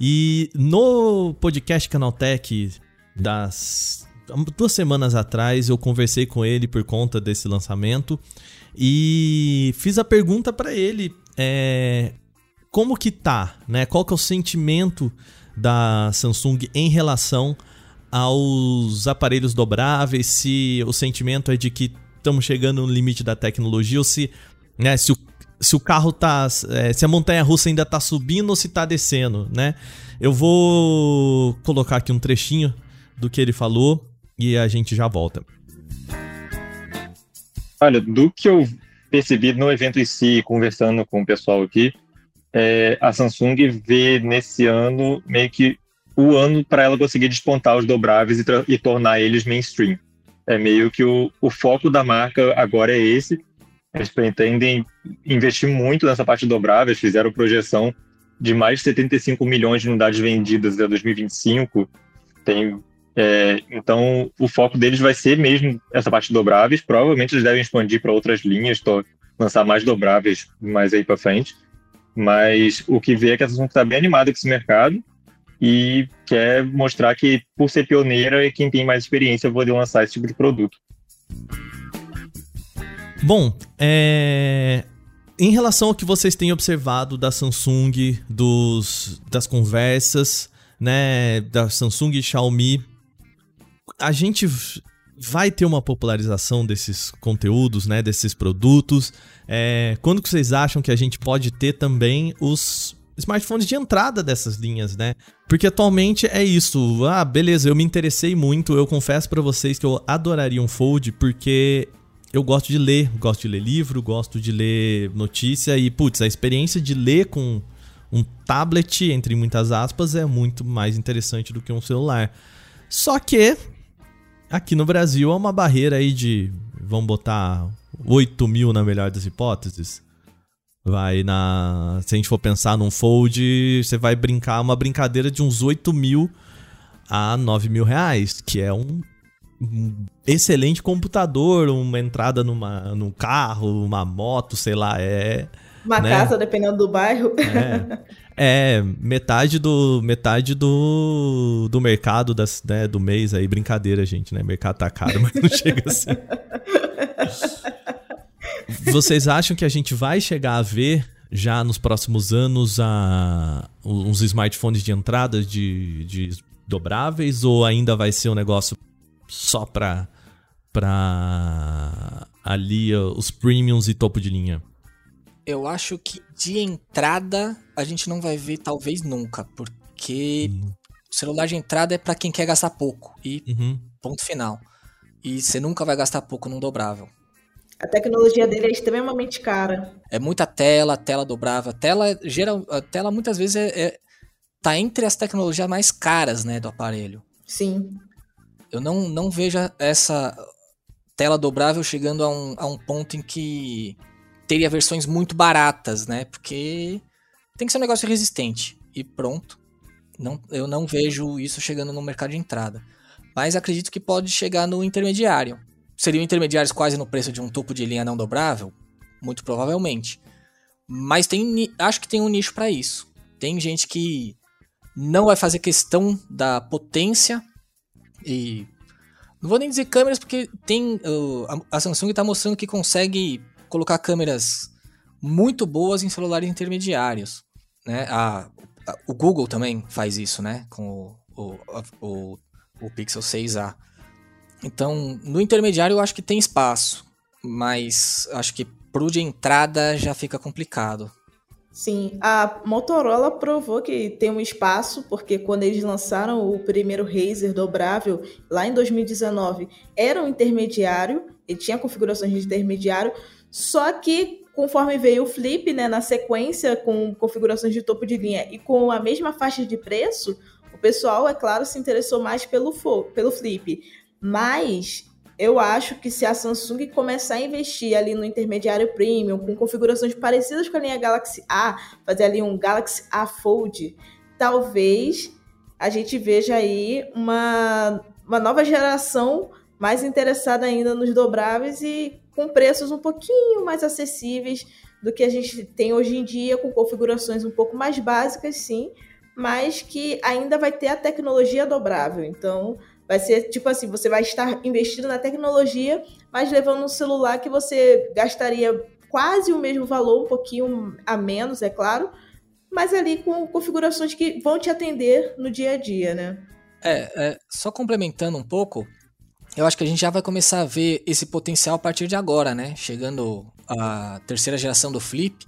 E no podcast Canaltech das duas semanas atrás eu conversei com ele por conta desse lançamento e fiz a pergunta para ele: é, como que tá, né? Qual que é o sentimento da Samsung em relação aos aparelhos dobráveis? Se o sentimento é de que estamos chegando no limite da tecnologia ou se, né, se o se o carro tá. É, se a montanha russa ainda tá subindo ou se tá descendo, né? Eu vou colocar aqui um trechinho do que ele falou e a gente já volta. Olha, do que eu percebi no evento em si, conversando com o pessoal aqui, é, a Samsung vê nesse ano meio que o ano para ela conseguir despontar os dobráveis e, e, tornar eles mainstream. É meio que o, o foco da marca agora é esse. Eles pretendem investir muito nessa parte dobráveis, fizeram projeção de mais de 75 milhões de unidades vendidas até 2025. Tem, é, então, o foco deles vai ser mesmo essa parte dobráveis. Provavelmente eles devem expandir para outras linhas, lançar mais dobráveis mais aí para frente. Mas o que vê é que a Samsung está bem animada com esse mercado e quer mostrar que, por ser pioneira, quem tem mais experiência vai poder lançar esse tipo de produto. Bom, é... em relação ao que vocês têm observado da Samsung, dos, das conversas, né, da Samsung e Xiaomi, a gente vai ter uma popularização desses conteúdos, né, desses produtos. É... Quando que vocês acham que a gente pode ter também os smartphones de entrada dessas linhas, né? Porque atualmente é isso. Ah, beleza, eu me interessei muito. Eu confesso para vocês que eu adoraria um Fold porque eu gosto de ler, gosto de ler livro, gosto de ler notícia e, putz, a experiência de ler com um tablet, entre muitas aspas, é muito mais interessante do que um celular. Só que aqui no Brasil é uma barreira aí de, vamos botar 8 mil na melhor das hipóteses. Vai na. Se a gente for pensar num fold, você vai brincar uma brincadeira de uns 8 mil a 9 mil reais, que é um excelente computador, uma entrada numa, num carro, uma moto, sei lá, é. Uma né? casa, dependendo do bairro. É, é, metade do metade do, do mercado das, né, do mês aí, brincadeira, gente, né? Mercado tá caro, mas não chega assim. Vocês acham que a gente vai chegar a ver já nos próximos anos a, uns smartphones de entrada de, de dobráveis ou ainda vai ser um negócio só pra, pra ali os premiums e topo de linha? Eu acho que de entrada a gente não vai ver talvez nunca, porque uhum. o celular de entrada é para quem quer gastar pouco e uhum. ponto final. E você nunca vai gastar pouco num dobrável. A tecnologia dele é extremamente cara. É muita tela, tela dobrável. A tela, geral, a tela muitas vezes é, é, tá entre as tecnologias mais caras né, do aparelho. Sim. Eu não, não vejo essa tela dobrável chegando a um, a um ponto em que teria versões muito baratas, né? Porque tem que ser um negócio resistente. E pronto. Não, eu não vejo isso chegando no mercado de entrada. Mas acredito que pode chegar no intermediário. Seriam intermediários quase no preço de um topo de linha não dobrável? Muito provavelmente. Mas tem, acho que tem um nicho para isso. Tem gente que não vai fazer questão da potência e não vou nem dizer câmeras porque tem uh, a, Samsung está mostrando que consegue colocar câmeras muito boas em celulares intermediários, né? A, a, o Google também faz isso, né? Com o, o, o, o Pixel 6a. Então, no intermediário eu acho que tem espaço, mas acho que pro de entrada já fica complicado. Sim, a Motorola provou que tem um espaço, porque quando eles lançaram o primeiro Razer dobrável, lá em 2019, era um intermediário, ele tinha configurações de intermediário, só que conforme veio o Flip, né, na sequência, com configurações de topo de linha e com a mesma faixa de preço, o pessoal, é claro, se interessou mais pelo, pelo Flip. Mas eu acho que se a Samsung começar a investir ali no intermediário premium, com configurações parecidas com a linha Galaxy A, fazer ali um Galaxy A Fold, talvez a gente veja aí uma, uma nova geração mais interessada ainda nos dobráveis e com preços um pouquinho mais acessíveis do que a gente tem hoje em dia, com configurações um pouco mais básicas, sim, mas que ainda vai ter a tecnologia dobrável. Então, Vai ser tipo assim, você vai estar investindo na tecnologia, mas levando um celular que você gastaria quase o mesmo valor, um pouquinho a menos, é claro, mas ali com configurações que vão te atender no dia a dia, né? É, é, só complementando um pouco, eu acho que a gente já vai começar a ver esse potencial a partir de agora, né? Chegando a terceira geração do Flip,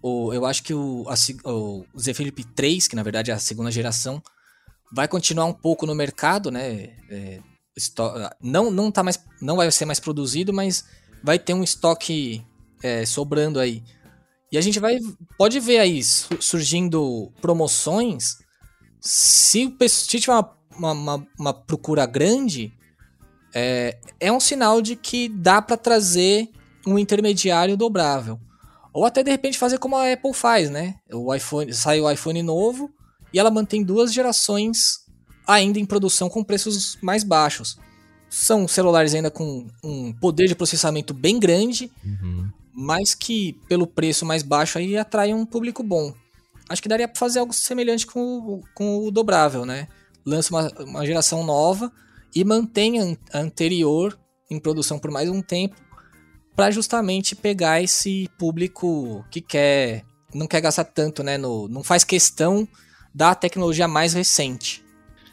o, eu acho que o, a, o Z Flip 3, que na verdade é a segunda geração, vai continuar um pouco no mercado, né? É, não, não, tá mais, não vai ser mais produzido, mas vai ter um estoque é, sobrando aí. E a gente vai pode ver aí surgindo promoções. Se, se tiver uma, uma, uma procura grande, é, é um sinal de que dá para trazer um intermediário dobrável. Ou até de repente fazer como a Apple faz, né? O iPhone sai o iPhone novo e ela mantém duas gerações ainda em produção com preços mais baixos. São celulares ainda com um poder de processamento bem grande, uhum. mas que pelo preço mais baixo aí atrai um público bom. Acho que daria para fazer algo semelhante com o, com o dobrável, né? Lança uma, uma geração nova e mantém a anterior em produção por mais um tempo para justamente pegar esse público que quer não quer gastar tanto, né? No, não faz questão da tecnologia mais recente.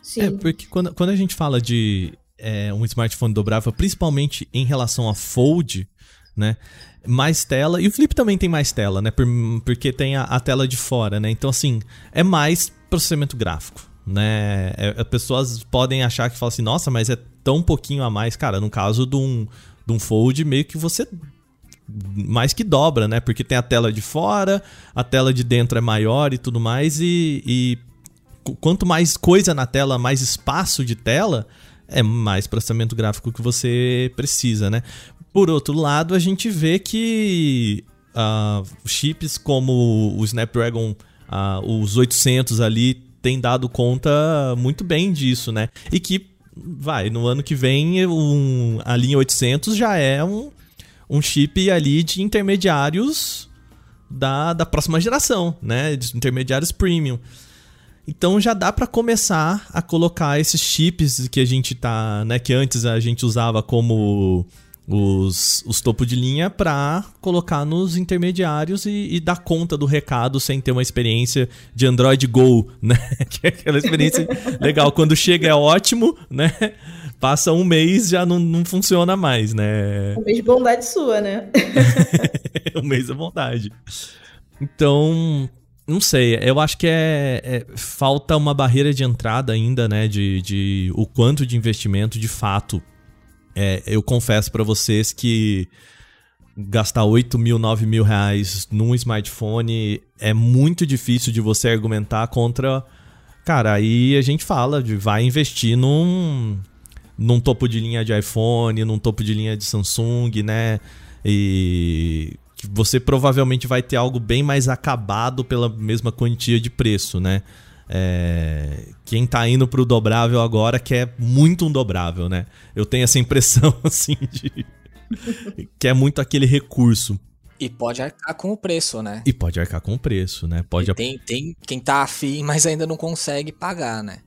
Sim. É, porque quando, quando a gente fala de é, um smartphone dobrável, principalmente em relação a Fold, né? Mais tela. E o Flip também tem mais tela, né? Por, porque tem a, a, tela de fora, né? Então, assim, é mais processamento gráfico, né? É, as pessoas podem achar que fala assim, nossa, mas é tão pouquinho a mais. Cara, no caso de um, de um Fold, meio que você mais que dobra, né? Porque tem a tela de fora, a tela de dentro é maior e tudo mais, e, e quanto mais coisa na tela, mais espaço de tela, é mais processamento gráfico que você precisa, né? Por outro lado, a gente vê que uh, chips como o Snapdragon, uh, os 800 ali, tem dado conta muito bem disso, né? E que, vai, no ano que vem, um, a linha 800 já é um, um chip ali de intermediários da, da próxima geração, né? De intermediários premium. Então já dá para começar a colocar esses chips que a gente tá, né, que antes a gente usava como os, os topo de linha para colocar nos intermediários e, e, dar conta do recado sem ter uma experiência de Android Go, né? Que é aquela experiência legal. Quando chega é ótimo, né? Passa um mês já não, não funciona mais, né? Um mês de bondade sua, né? um mês de bondade. Então, não sei, eu acho que é, é, falta uma barreira de entrada ainda, né? De, de o quanto de investimento de fato. É, eu confesso para vocês que gastar 8 mil, 9 mil reais num smartphone é muito difícil de você argumentar contra. Cara, aí a gente fala de vai investir num, num topo de linha de iPhone, num topo de linha de Samsung, né? E você provavelmente vai ter algo bem mais acabado pela mesma quantia de preço, né? É, quem tá indo pro dobrável agora quer muito um dobrável, né? Eu tenho essa impressão, assim, de. que é muito aquele recurso. E pode arcar com o preço, né? E pode arcar com o preço, né? Pode... tem, tem quem tá afim, mas ainda não consegue pagar, né?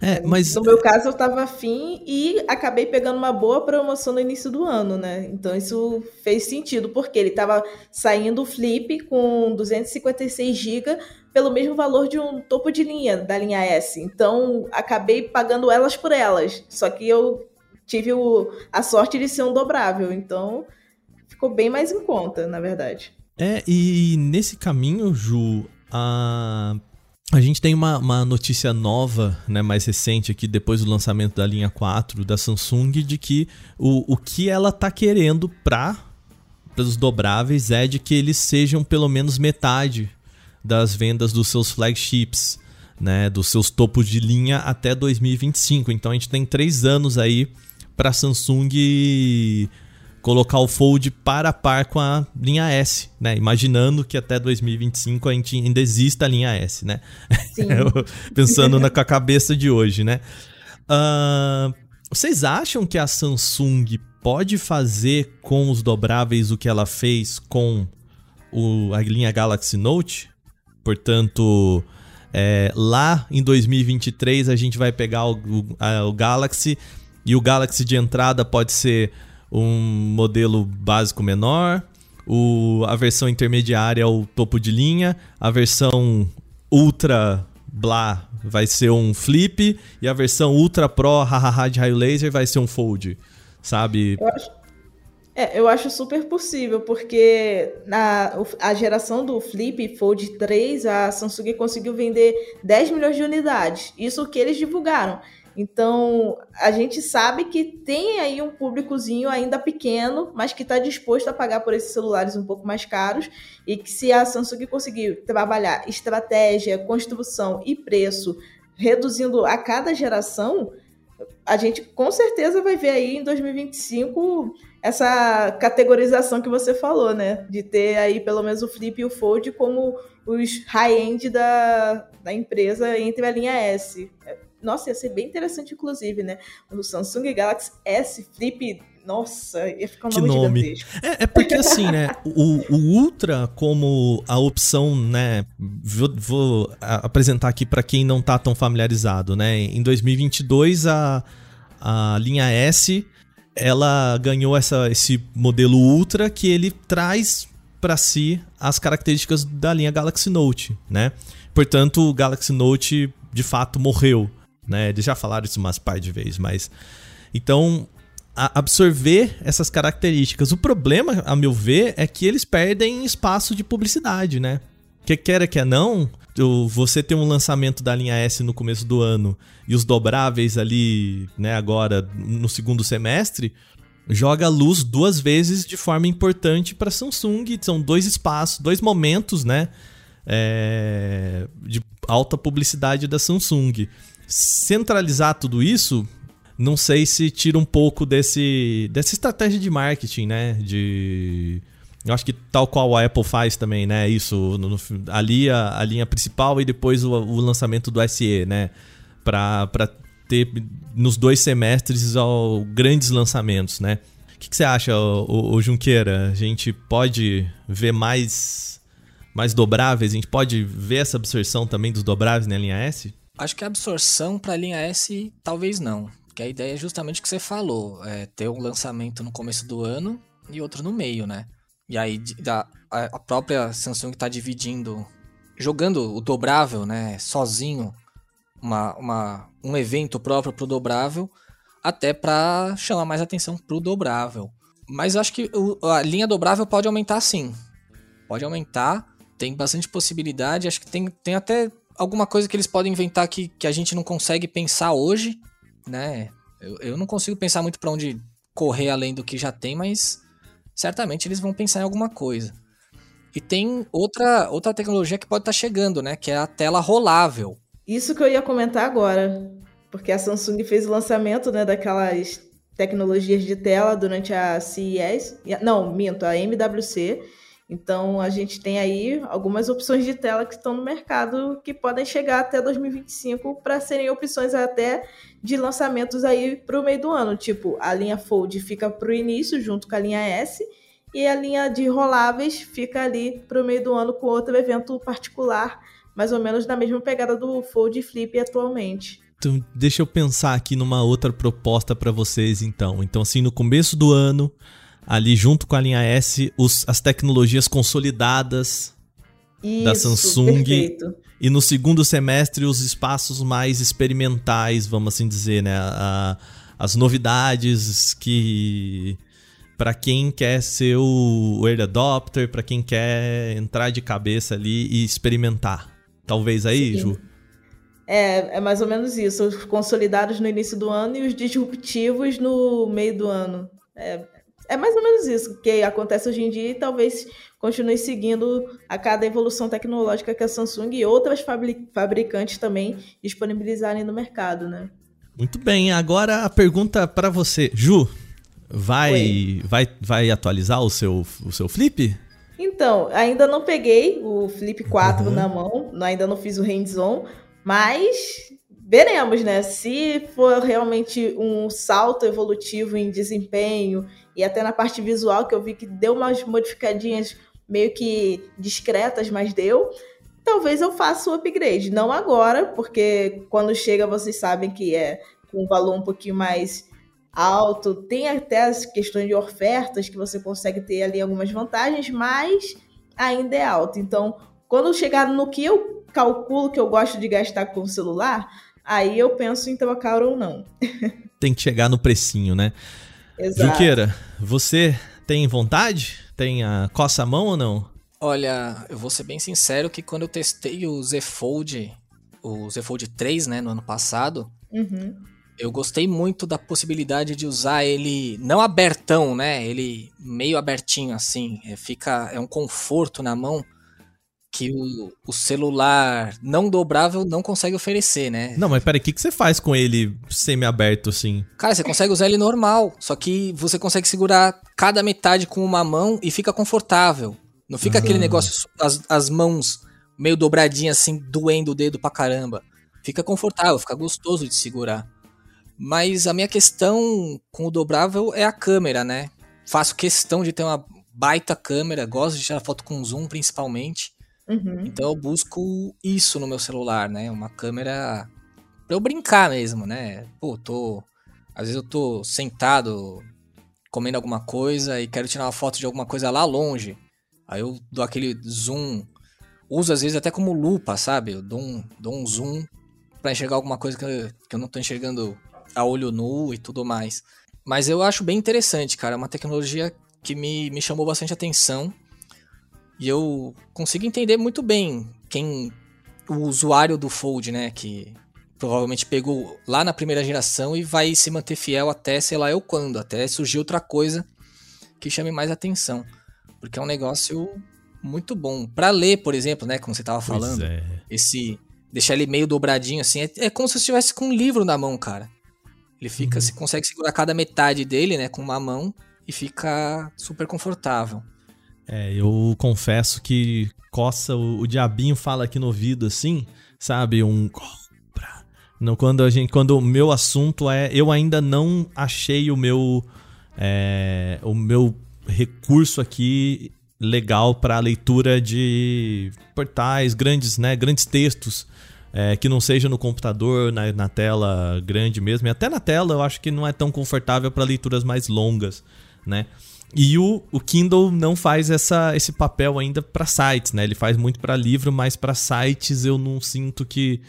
É, mas... No meu caso, eu estava afim e acabei pegando uma boa promoção no início do ano, né? Então isso fez sentido, porque ele estava saindo o Flip com 256 GB pelo mesmo valor de um topo de linha da linha S. Então acabei pagando elas por elas. Só que eu tive o, a sorte de ser um dobrável. Então ficou bem mais em conta, na verdade. É, e nesse caminho, Ju, a a gente tem uma, uma, notícia nova, né, mais recente aqui, depois do lançamento da linha 4 da Samsung, de que o, o que ela tá querendo para os dobráveis é de que eles sejam pelo menos metade das vendas dos seus flagships, né, dos seus topos de linha até 2025. Então a gente tem três anos aí para a Samsung colocar o Fold para a par com a linha S, né? Imaginando que até 2025 a gente ainda exista a linha S, né? Pensando na, com a cabeça de hoje, né? Uh, vocês acham que a Samsung pode fazer com os dobráveis o que ela fez com o, a linha Galaxy Note? Portanto, é, lá em 2023 a gente vai pegar o, o, o Galaxy. E o Galaxy de entrada pode ser um modelo básico menor, o, a versão intermediária é o topo de linha, a versão ultra blá vai ser um flip. E a versão ultra pro hahaha de raio laser vai ser um fold, sabe? Eu acho, é, eu acho super possível, porque na a geração do Flip Fold 3, a Samsung conseguiu vender 10 milhões de unidades. Isso que eles divulgaram. Então, a gente sabe que tem aí um públicozinho ainda pequeno, mas que está disposto a pagar por esses celulares um pouco mais caros e que se a Samsung conseguir trabalhar estratégia, construção e preço, reduzindo a cada geração, a gente com certeza vai ver aí em 2025 essa categorização que você falou, né? De ter aí pelo menos o Flip e o Fold como os high-end da, da empresa entre a linha S. Nossa, ia ser bem interessante, inclusive, né? O Samsung Galaxy S Flip nossa, ia ficar um que nome, nome. É, é, porque assim, né? O, o, Ultra como a opção, né? Vou, vou apresentar aqui para quem não tá tão familiarizado, né? Em 2022 a, a linha S ela ganhou essa, esse modelo Ultra que ele traz para si as características da linha Galaxy Note, né? Portanto, o Galaxy Note de fato morreu né? Eles já falaram isso umas par de vezes, mas. Então, absorver essas características. O problema, a meu ver, é que eles perdem espaço de publicidade, né? Que quer que não, você ter um lançamento da linha S no começo do ano e os dobráveis ali, né, agora no segundo semestre, joga luz duas vezes de forma importante para Samsung. São dois espaços, dois momentos, né, é, de alta publicidade da Samsung centralizar tudo isso, não sei se tira um pouco desse dessa estratégia de marketing, né? De eu acho que tal qual a Apple faz também, né? Isso, no, no, ali a, a, linha principal e depois o, o lançamento do SE, né? Para ter nos dois semestres ao, grandes lançamentos, né? O que, que você acha, o, Junqueira? A gente pode ver mais, mais dobráveis? A gente pode ver essa absorção também dos dobráveis na linha S? Acho que a absorção para a linha S talvez não. Porque a ideia é justamente o que você falou: é ter um lançamento no começo do ano e outro no meio, né? E aí a, própria Samsung está dividindo, jogando o dobrável, né? Sozinho, uma, uma, um evento próprio para o dobrável, até para chamar mais atenção para o dobrável. Mas acho que a linha dobrável pode aumentar sim. Pode aumentar, tem bastante possibilidade. Acho que tem, tem até alguma coisa que eles podem inventar que, que a gente não consegue pensar hoje, né? Eu, eu não consigo pensar muito para onde correr além do que já tem, mas certamente eles vão pensar em alguma coisa. E tem outra, outra tecnologia que pode estar tá chegando, né? Que é a tela rolável. Isso que eu ia comentar agora. Porque a Samsung fez o lançamento né, daquelas tecnologias de tela durante a CES. Não, minto, a MWC. Então a gente tem aí algumas opções de tela que estão no mercado que podem chegar até 2025 para serem opções até de lançamentos aí para o meio do ano. Tipo, a linha Fold fica para o início junto com a linha S e a linha de roláveis fica ali para o meio do ano com outro evento particular, mais ou menos na mesma pegada do Fold Flip atualmente. Então, deixa eu pensar aqui numa outra proposta para vocês então. Então assim, no começo do ano ali junto com a linha S os, as tecnologias consolidadas Isso, da Samsung. Perfeito. E no segundo semestre os espaços mais experimentais, vamos assim dizer, né? A, as novidades que para quem quer ser o early adopter, para quem quer entrar de cabeça ali e experimentar. Talvez aí, Sim. Ju? É, é mais ou menos isso. Os consolidados no início do ano e os disruptivos no meio do ano. É, é mais ou menos isso que acontece hoje em dia e talvez continue seguindo a cada evolução tecnológica que a Samsung e outras fabricantes também disponibilizarem no mercado, né? Muito bem, agora a pergunta para você, Ju, vai, vai, vai atualizar o seu, o seu Flip? Então, ainda não peguei o Flip 4 uhum. na mão, ainda não fiz o hands-on, mas veremos, né? Se for realmente um salto evolutivo em desempenho e até na parte visual, que eu vi que deu umas modificadinhas meio que discretas, mas deu. Talvez eu faça o upgrade. Não agora, porque quando chega vocês sabem que é com um valor um pouquinho mais alto, tem até as questões de ofertas que você consegue ter ali algumas vantagens, mas ainda é alto. Então, quando chegar no que eu calculo que eu gosto de gastar com o celular, aí eu penso em trocar ou não. tem que chegar no precinho, né? Exato. Juqueira, você tem vontade? Tem a coça a mão ou não? Olha, eu vou ser bem sincero que quando eu testei o Z Fold, o Z Fold 3, né, no ano passado, uhum. eu gostei muito da possibilidade de usar ele não abertão, né, ele meio abertinho assim, é, fica é um conforto na mão que o, o, celular não dobrável não consegue oferecer, né? Não, mas peraí, o que, que você faz com ele semi-aberto assim? Cara, você consegue usar ele normal, só que você consegue segurar cada metade com uma mão e fica confortável. Não fica aquele negócio, as, as mãos meio dobradinhas assim, doendo o dedo pra caramba. Fica confortável, fica gostoso de segurar. Mas a minha questão com o dobrável é a câmera, né? Faço questão de ter uma baita câmera, gosto de tirar foto com zoom principalmente. Uhum. Então eu busco isso no meu celular, né? Uma câmera pra eu brincar mesmo, né? Pô, tô. Às vezes eu tô sentado comendo alguma coisa e quero tirar uma foto de alguma coisa lá longe. Aí eu dou aquele zoom. Uso às vezes até como lupa, sabe? Eu dou um, dou um zoom para enxergar alguma coisa que eu, que eu não tô enxergando a olho nu e tudo mais. Mas eu acho bem interessante, cara. É uma tecnologia que me, me chamou bastante atenção. E eu consigo entender muito bem quem. O usuário do Fold, né? Que provavelmente pegou lá na primeira geração e vai se manter fiel até sei lá eu quando, até surgir outra coisa que chame mais atenção. Porque é um negócio muito bom. para ler, por exemplo, né? Como você tava falando. É. Esse. Deixar ele meio dobradinho assim. É, é como se você estivesse com um livro na mão, cara. Ele fica. Uhum. Você consegue segurar cada metade dele, né? Com uma mão. E fica super confortável. É, eu confesso que coça o, o diabinho fala aqui no ouvido assim, sabe? Um compra. Não, quando a gente, quando o meu assunto é, eu ainda não achei o meu é, o meu recurso aqui legal para leitura de portais grandes, né, grandes textos. É, que não seja no computador, na, na, tela grande mesmo. E até na tela eu acho que não é tão confortável para leituras mais longas, né? E o, o Kindle não faz essa, esse papel ainda para sites, né? Ele faz muito para livro, mas para sites eu não sinto que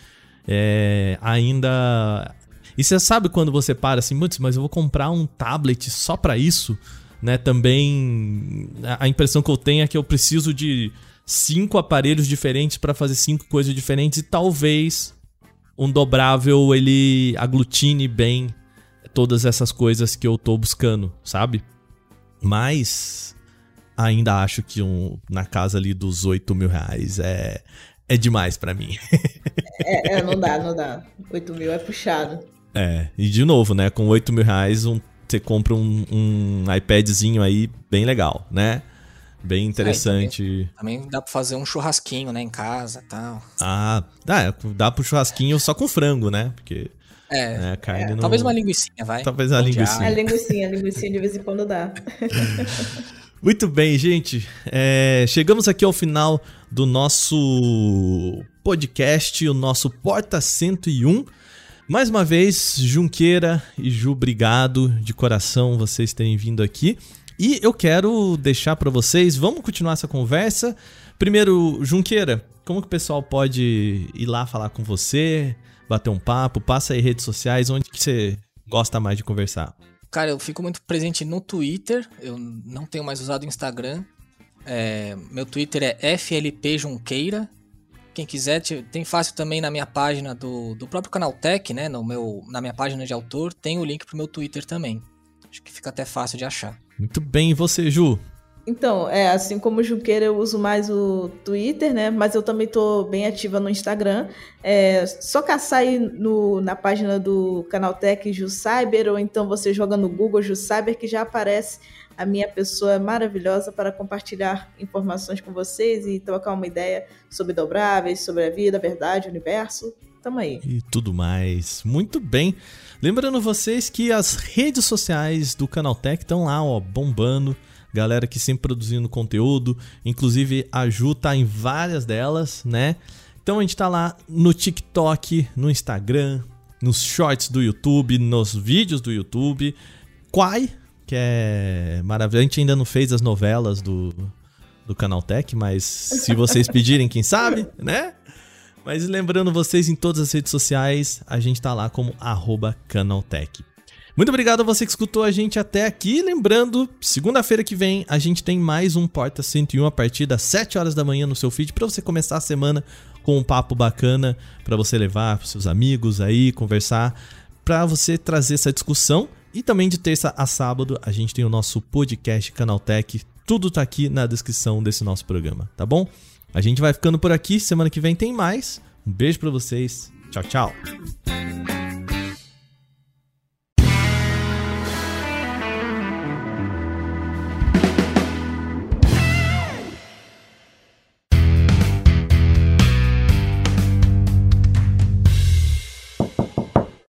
é, ainda. E você sabe quando você para assim, mas eu vou comprar um tablet só para isso, né? Também a impressão que eu tenho é que eu preciso de cinco aparelhos diferentes para fazer cinco coisas diferentes e talvez um dobrável ele aglutine bem todas essas coisas que eu tô buscando, sabe? Mas ainda acho que um, na casa ali dos 8 mil reais é, é demais para mim. é, é, não dá, não dá. 8 mil é puxado. É, e de novo, né? Com 8 mil reais um, você compra um, um iPadzinho aí bem legal, né? Bem interessante. É, também, também, dá pra fazer um churrasquinho, né, em casa e tal. Ah, dá, dá pro churrasquinho só com frango, né? Porque é. Né, carne é. Não... Talvez uma linguiça, vai. Talvez uma linguiça. A linguiça, a linguiça de vez em quando dá. Muito bem, gente. É, chegamos aqui ao final do nosso podcast, o nosso Porta 101. Mais uma vez, Junqueira e Ju, obrigado de coração vocês terem vindo aqui. E eu quero deixar para vocês, vamos continuar essa conversa. Primeiro, Junqueira, como que o pessoal pode ir lá falar com você? Bater um papo? Passa aí redes sociais, onde que você gosta mais de conversar? Cara, eu fico muito presente no Twitter, eu não tenho mais usado o Instagram. É, meu Twitter é FLPJunqueira. Quem quiser, tem fácil também na minha página do, do próprio canal Tech, né? No meu, na minha página de autor, tem o link pro meu Twitter também. Acho que fica até fácil de achar. Muito bem, e você, Ju? Então, é, assim como o Junqueira, eu uso mais o Twitter, né? Mas eu também tô bem ativa no Instagram. É, só caçar aí no, na página do Canaltech Ju Cyber, ou então você joga no Google Ju Cyber, que já aparece a minha pessoa maravilhosa para compartilhar informações com vocês e trocar uma ideia sobre dobráveis, sobre a vida, a verdade, o universo. Tamo aí. E tudo mais. Muito bem. Lembrando vocês que as redes sociais do Canaltech estão lá, ó, bombando galera que sempre produzindo conteúdo, inclusive a Ju tá em várias delas, né? Então a gente tá lá no TikTok, no Instagram, nos shorts do YouTube, nos vídeos do YouTube. Quai, que é maravilhoso. A gente ainda não fez as novelas do, do Canaltech, mas se vocês pedirem, quem sabe, né? Mas lembrando vocês, em todas as redes sociais, a gente tá lá como Canaltech. Muito obrigado a você que escutou a gente até aqui. Lembrando, segunda-feira que vem a gente tem mais um Porta 101 a partir das 7 horas da manhã no seu feed para você começar a semana com um papo bacana para você levar para seus amigos aí, conversar, para você trazer essa discussão. E também de terça a sábado a gente tem o nosso podcast Canaltech. Tudo tá aqui na descrição desse nosso programa, tá bom? A gente vai ficando por aqui, semana que vem tem mais. Um beijo para vocês. Tchau, tchau.